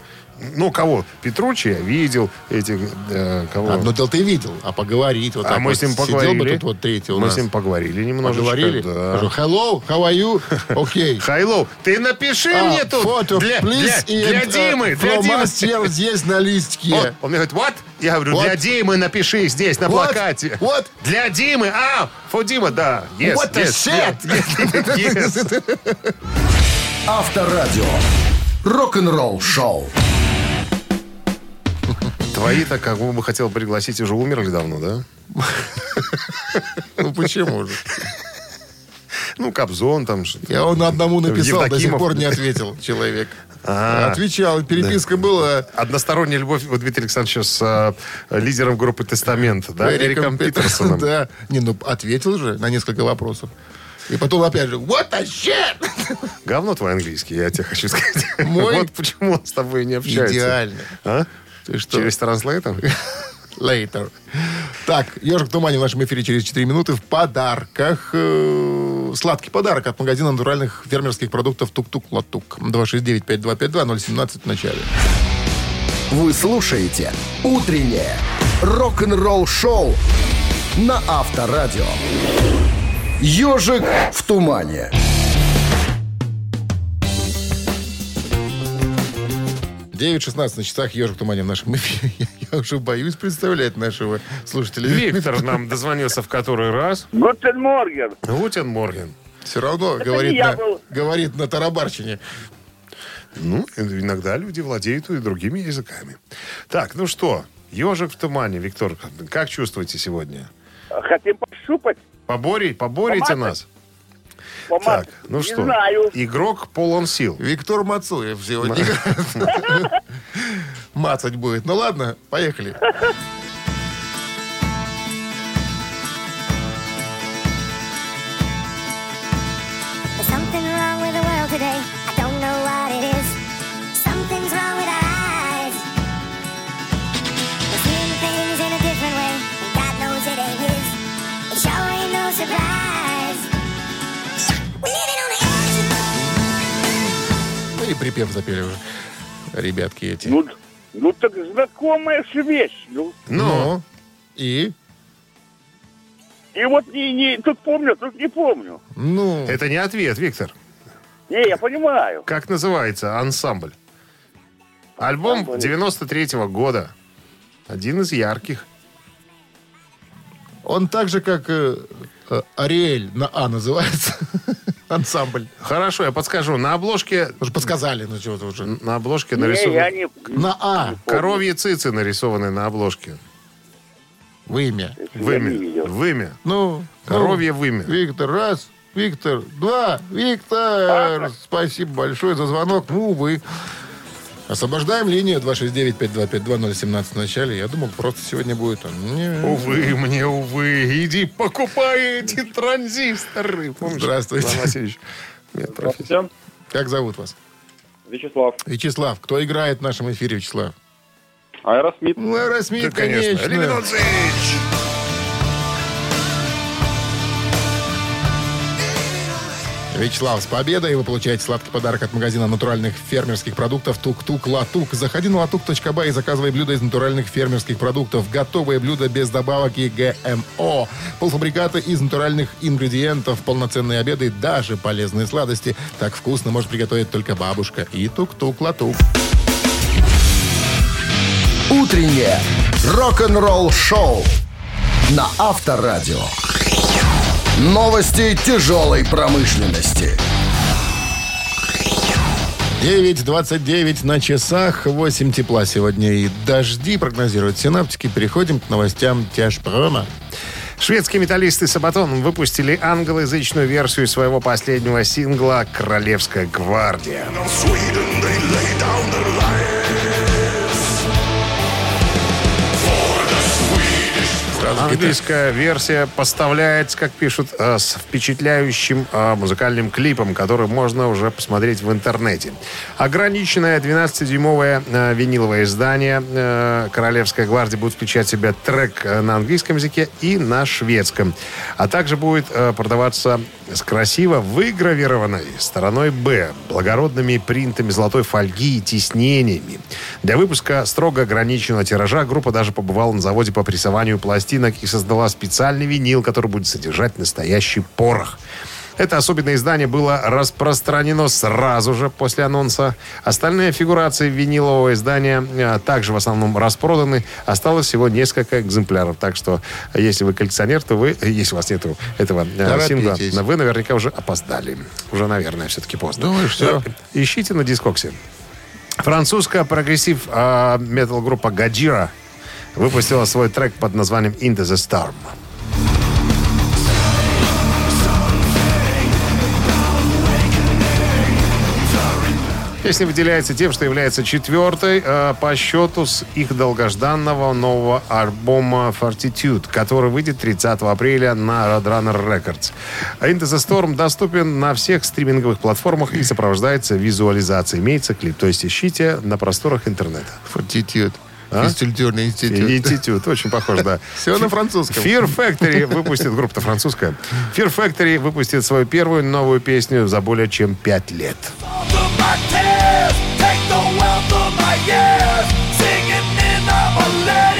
Speaker 2: Ну, кого? Петручи я видел. Этих, э, кого?
Speaker 1: Одно дело ты видел, а поговорить вот
Speaker 2: а
Speaker 1: так
Speaker 2: мы
Speaker 1: вот
Speaker 2: с ним
Speaker 1: сидел
Speaker 2: поговорили.
Speaker 1: бы тут вот третий у
Speaker 2: мы
Speaker 1: нас.
Speaker 2: с ним поговорили немножечко.
Speaker 1: Поговорили?
Speaker 2: Да.
Speaker 1: Скажу, hello, how are you? [LAUGHS] Окей.
Speaker 2: Хайлоу, ты напиши
Speaker 1: А,
Speaker 2: мне тут
Speaker 1: фото,
Speaker 2: для,
Speaker 1: please,
Speaker 2: для- для
Speaker 1: э,
Speaker 2: Димы. Для Димы.
Speaker 1: здесь на листке.
Speaker 2: Он, он мне говорит, what? Я говорю,
Speaker 1: What?
Speaker 2: для Димы напиши здесь, на
Speaker 1: What?
Speaker 2: плакате.
Speaker 1: What?
Speaker 2: Для Димы. А, for Дима, да. Yes,
Speaker 1: What the
Speaker 2: yes,
Speaker 1: shit?
Speaker 2: yes, [LAUGHS] yes. [LAUGHS]
Speaker 3: Авторадио. Рок-н-ролл шоу.
Speaker 2: Твои-то, кого бы хотел пригласить, уже умерли давно, да?
Speaker 1: Ну почему же?
Speaker 2: Ну, Кобзон там что-то.
Speaker 1: Я он одному написал, до сих
Speaker 2: Евдокимов.
Speaker 1: пор не ответил человек.
Speaker 2: А.
Speaker 1: Отвечал, переписка была.
Speaker 2: Односторонняя любовь у Дмитрия Александровича с э, лидером группы «Тестамент», да, Эриком Питерсоном. [LAUGHS]
Speaker 1: Да. Не, ну ответил же на несколько вопросов. И потом опять же, what the shit?
Speaker 2: Говно твой английский, я тебе хочу сказать.
Speaker 1: Мой?
Speaker 2: Вот почему он с тобой не общается.
Speaker 1: Идеально.
Speaker 2: А?
Speaker 1: Ты что?
Speaker 2: Через транслейтер?
Speaker 1: Later. Так, «Ежик в тумане» в нашем эфире через 4 минуты. В подарках э, сладкий подарок от магазина натуральных фермерских продуктов «Тук-тук-латук». 269-5252-017 в начале.
Speaker 3: Вы слушаете «Утреннее рок-н-ролл-шоу» на Авторадио. «Ежик в тумане».
Speaker 1: 9.16 на часах «Ежик в тумане» в нашем эфире. [LAUGHS] Я, уже боюсь представлять нашего слушателя.
Speaker 2: Виктор нам дозвонился в который раз.
Speaker 7: Guten Morgen.
Speaker 2: Guten Morgen.
Speaker 1: Все равно
Speaker 7: не
Speaker 1: говорит на,
Speaker 7: был.
Speaker 1: говорит на тарабарщине.
Speaker 2: Ну, иногда люди владеют и другими языками. Так, ну что, ежик в тумане, Виктор, как чувствуете сегодня?
Speaker 7: Хотим пощупать,
Speaker 2: Побори, поборите
Speaker 7: Помацать?
Speaker 2: нас?
Speaker 7: помацать.
Speaker 2: Так, ну
Speaker 7: Не
Speaker 2: что,
Speaker 7: знаю.
Speaker 2: игрок полон сил.
Speaker 1: Виктор Мацуев сегодня. [LAUGHS] Мацать будет. Ну ладно, поехали. Припев запели уже. Ребятки эти.
Speaker 7: Ну, ну так знакомая же вещь. Ну,
Speaker 1: Ну, и?
Speaker 7: и вот не, не, тут помню, тут не помню.
Speaker 1: Ну,
Speaker 2: Это не ответ, Виктор.
Speaker 7: Не, я понимаю.
Speaker 2: Как называется ансамбль? Альбом
Speaker 7: Ансамбль.
Speaker 2: 93-го года. Один из ярких.
Speaker 1: он так же, как э, Ариэль на А называется. [LAUGHS] Ансамбль.
Speaker 2: Хорошо, я подскажу. На обложке,
Speaker 1: Уже подсказали, ну чего-то уже.
Speaker 2: на обложке
Speaker 7: Не, я
Speaker 2: нарисованы
Speaker 7: не...
Speaker 1: На А.
Speaker 2: коровьи цицы нарисованы на обложке.
Speaker 1: Вымя.
Speaker 2: Вымя. Вымя.
Speaker 1: Ну,
Speaker 2: Коровье
Speaker 1: ну,
Speaker 2: вымя.
Speaker 1: Виктор, раз. Виктор, два. Виктор, спасибо большое за звонок. Ну, увы. Освобождаем линию 269-5252-017 в начале. Я думал, просто сегодня будет. а не.
Speaker 2: Увы, мне увы. Иди покупай эти транзисторы. Помнишь,
Speaker 1: Здравствуйте.
Speaker 2: Иван Васильевич? Нет.
Speaker 5: Здравствуйте.
Speaker 1: Как зовут вас?
Speaker 5: Вячеслав.
Speaker 1: Вячеслав. Кто играет в нашем эфире, Вячеслав?
Speaker 5: Аэросмит.
Speaker 1: Ну, Аэросмит,
Speaker 2: Да, конечно.
Speaker 1: конечно. Вячеслав, с победой вы получаете сладкий подарок от магазина натуральных фермерских продуктов «Тук-Тук Латук». Заходи на latuk.by и заказывай блюда из натуральных фермерских продуктов. Готовые блюда без добавок и ГМО. Полуфабрикаты из натуральных ингредиентов, полноценные обеды, даже полезные сладости. Так вкусно может приготовить только бабушка. И «Тук-Тук Латук».
Speaker 3: Утреннее рок-н-ролл-шоу на Авторадио. Новости тяжелой промышленности.
Speaker 1: 9.29 на часах, 8 тепла сегодня и дожди прогнозируют синаптики. Переходим к новостям тяжпрома.
Speaker 2: Шведские металлисты Сабатон выпустили англоязычную версию своего последнего сингла «Королевская гвардия». Английская версия поставляется, как пишут, э, с впечатляющим э, музыкальным клипом, который можно уже посмотреть в интернете. Ограниченное 12-дюймовое э, виниловое издание «Королевская гвардия» будет включать в себя трек на английском языке и на шведском. А также будет продаваться с красиво выгравированной стороной «Б», благородными принтами золотой фольги и тиснениями. Для выпуска строго ограниченного тиража группа даже побывала на заводе по прессованию пластинок и создала специальный винил, который будет содержать настоящий порох. Это особенное издание было распространено сразу же после анонса. Остальные фигурации винилового издания э, также в основном распроданы. Осталось всего несколько экземпляров. Так что, если вы коллекционер, то вы, если у вас нет этого э,
Speaker 1: Торопитесь.
Speaker 2: сингла, вы наверняка уже опоздали. Уже, наверное, все-таки поздно.
Speaker 1: Думаешь, всё?
Speaker 2: Э, Ищите на Discogs е. Французская прогрессив э, метал-группа Gojira выпустила свой трек под названием Into the Storm. Песня выделяется тем, что является четвертой э, по счету с их долгожданного нового альбома Fortitude, который выйдет 30 апреля на Roadrunner Records. Into the Storm доступен на всех стриминговых платформах и сопровождается визуализацией. Имеется клип, то есть ищите на просторах интернета.
Speaker 1: Фортитюд.
Speaker 2: А?
Speaker 1: Физкультурный институт.
Speaker 2: Институт, очень похож, да. [LAUGHS]
Speaker 1: Все на французском.
Speaker 2: Fear Factory выпустит, группа-то французская. Fear Factory выпустит свою первую новую песню за более чем пять лет.
Speaker 6: tears, take the wealth of my years, singing in I'm a lady.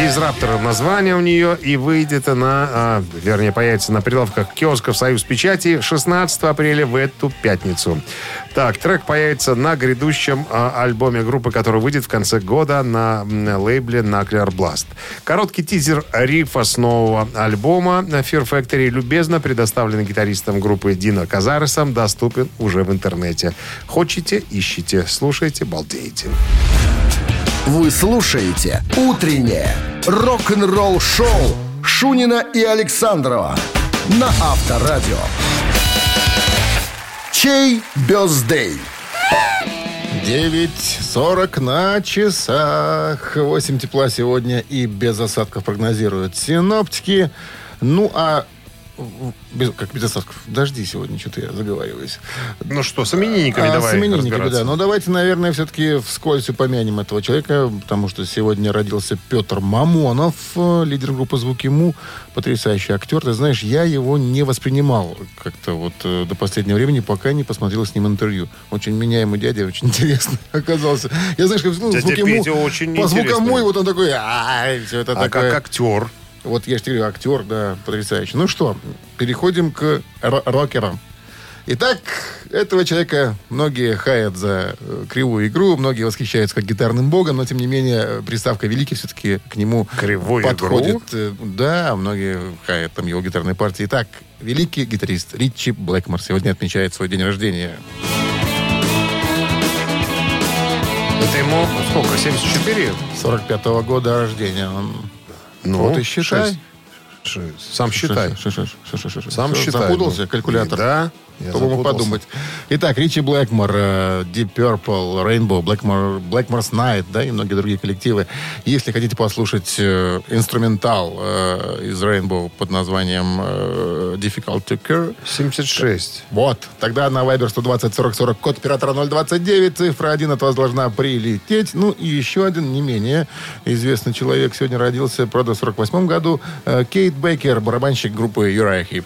Speaker 2: Дизраптор название у нее, и выйдет она, а, вернее, появится на прилавках киосков «Союз Печати» 16 апреля в эту пятницу. Так, трек появится на грядущем а, альбоме группы, который выйдет в конце года на м, лейбле Nuclear Blast. Короткий тизер рифа с нового альбома Fear Factory любезно предоставленный гитаристом группы Дино Казаресом, доступен уже в интернете. Хочете, ищите, слушайте, балдеете.
Speaker 3: Вы слушаете «Утреннее рок-н-ролл-шоу» Шунина и Александрова на Авторадио. Чей бездей?
Speaker 1: 9.40 на часах. 8 тепла сегодня и без осадков прогнозируют синоптики. Ну, а без, как без осадков? Дожди сегодня, что-то я заговариваюсь.
Speaker 2: Ну что, с именинниками
Speaker 1: А,
Speaker 2: давай
Speaker 1: с именинниками, да. Ну, давайте, наверное, все-таки вскользь упомянем этого человека, потому что сегодня родился Петр Мамонов, э, лидер группы «Звуки Му», потрясающий актер. Ты знаешь, я его не воспринимал как-то вот э, до последнего времени, пока не посмотрел с ним интервью. Очень меняемый дядя, очень [LAUGHS] интересный оказался. Я, знаешь, как ну,
Speaker 2: Дядя
Speaker 1: «Звуки Му»,
Speaker 2: Петя очень
Speaker 1: по «Звукам
Speaker 2: интересный.
Speaker 1: Му», и вот он такой, ай, все это
Speaker 2: А
Speaker 1: такое.
Speaker 2: как актер?
Speaker 1: Вот я же тебе говорю, актер, да, потрясающий. Ну что, переходим к ро- рокерам. Итак, этого человека многие хаят за э, кривую игру, многие восхищаются как гитарным богом, но тем не менее приставка великий все-таки к нему
Speaker 2: Кривую
Speaker 1: подходит.
Speaker 2: игру?
Speaker 1: Э, Да, многие хаят там его гитарной партии. Итак, великий гитарист Ричи Блэкмор сегодня отмечает свой день рождения.
Speaker 2: Это ему сколько, 74?
Speaker 1: 45-го года рождения. Он...
Speaker 2: Ну,
Speaker 1: вот и считай.
Speaker 2: 6. Сам считай.
Speaker 1: Ш, ш,
Speaker 2: сам считай.
Speaker 1: Запутался
Speaker 2: ну.
Speaker 1: калькулятор.
Speaker 2: Да, я
Speaker 1: подумать. Итак, Ричи Блэкмор, э, Deep Purple, Rainbow, Blackmore, Blackmore's Night, да, и многие другие коллективы. Если хотите послушать э, инструментал э, из Rainbow под названием э, Difficult to Cure...
Speaker 2: 76.
Speaker 1: Вот. Тогда на Viber 120 40 40 код оператора 029, цифра 1 от вас должна прилететь. Ну и еще один не менее известный человек сегодня родился, правда, в 48 году. Э, Кей Кейт Бейкер, барабанщик группы Uriah Heep.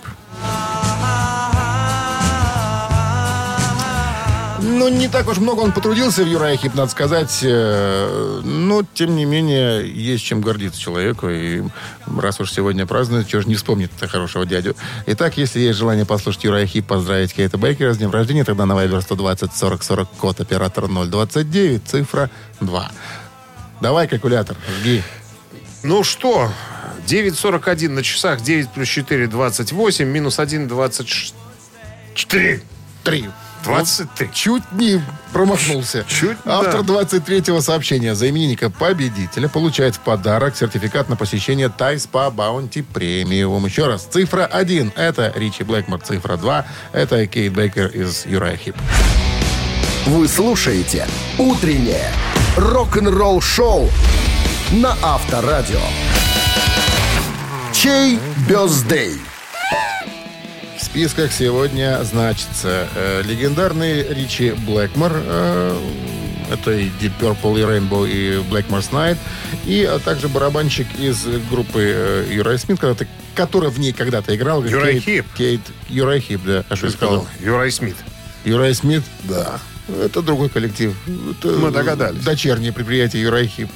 Speaker 1: Ну, не так уж много он потрудился в Uriah Heep, надо сказать. Э, Но, тем не менее, есть чем гордиться человеку. И раз уж сегодня празднует, чего же не вспомнит это хорошего дядю. Итак, если есть желание послушать Uriah Heep, поздравить Кейта Бейкера с днем рождения, тогда на Viber 120 40 40 код оператор 029, цифра 2. Давай, калькулятор, жги.
Speaker 2: Ну что, 9.41 на часах, 9 плюс 4, 28, минус 1, 24.
Speaker 1: Три.
Speaker 2: 23.
Speaker 1: Чуть не промахнулся.
Speaker 2: Чуть,
Speaker 1: Автор
Speaker 2: да.
Speaker 1: 23-го сообщения за именинника победителя получает в подарок сертификат на посещение Thai Spa Bounty Premium. Еще раз, цифра 1 – это Ричи Блэкмор, цифра 2 – это Кейт Бейкер из Uriah Heep.
Speaker 3: Вы слушаете «Утреннее рок-н-ролл-шоу» на Авторадио. Чей бездей?
Speaker 1: В списках сегодня значится э, легендарный Ричи Блэкмор, э, Это и Deep Purple, и Rainbow, и Black Mars Night. И а также барабанщик из группы э, Юрай Смит, когда-то- который в ней когда-то играл.
Speaker 2: Юрай
Speaker 1: Кейт-
Speaker 2: Хип.
Speaker 1: Кейт Uriah Heep, да. А что я сказал?
Speaker 2: Uriah Smith.
Speaker 1: Uriah Smith? Да. Это другой коллектив. Это
Speaker 2: Мы догадались.
Speaker 1: Дочернее предприятие Uriah Heep.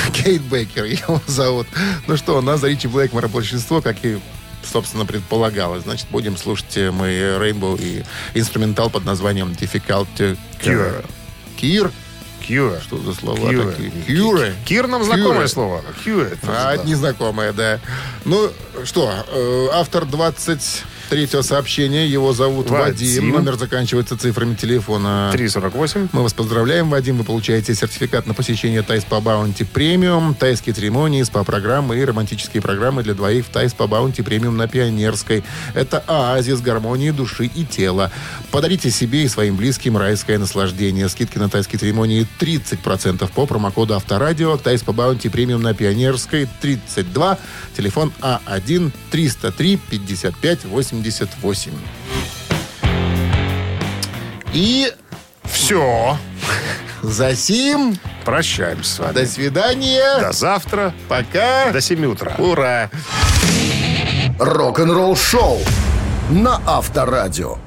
Speaker 1: [LAUGHS] Кейт Бейкер его зовут. Ну что, у нас за Ричи Блэкмора большинство, как и собственно, предполагалось. Значит, будем слушать э, мы Rainbow и инструментал под названием Difficult
Speaker 2: Cure.
Speaker 1: Кир?
Speaker 2: Кьюра.
Speaker 1: Что за слова
Speaker 2: Кьюра.
Speaker 1: такие? Кьюра?
Speaker 2: Кир нам знакомое
Speaker 1: Кьюра.
Speaker 2: слово. Кьюра. это
Speaker 1: А, незнакомое, да. Ну, что, э, автор Третье сообщение. Его зовут Вадим.
Speaker 2: Вадим.
Speaker 1: Номер заканчивается цифрами телефона.
Speaker 2: 348.
Speaker 1: Мы вас поздравляем, Вадим. Вы получаете сертификат на посещение Thai Spa Bounty Premium, тайские церемонии, спа-программы и романтические программы для двоих в Thai Spa Bounty Premium на Пионерской. Это оазис гармонии души и тела. Подарите себе и своим близким райское наслаждение. Скидки на тайские церемонии 30% по промокоду Авторадио. Thai Spa Bounty Premium на Пионерской 32. Телефон А1 303 55 80 88. И
Speaker 2: все.
Speaker 1: За сим
Speaker 2: прощаемся с вами.
Speaker 1: До свидания.
Speaker 2: До завтра.
Speaker 1: Пока.
Speaker 2: До 7 утра.
Speaker 1: Ура.
Speaker 3: Рок-н-ролл шоу на Авторадио.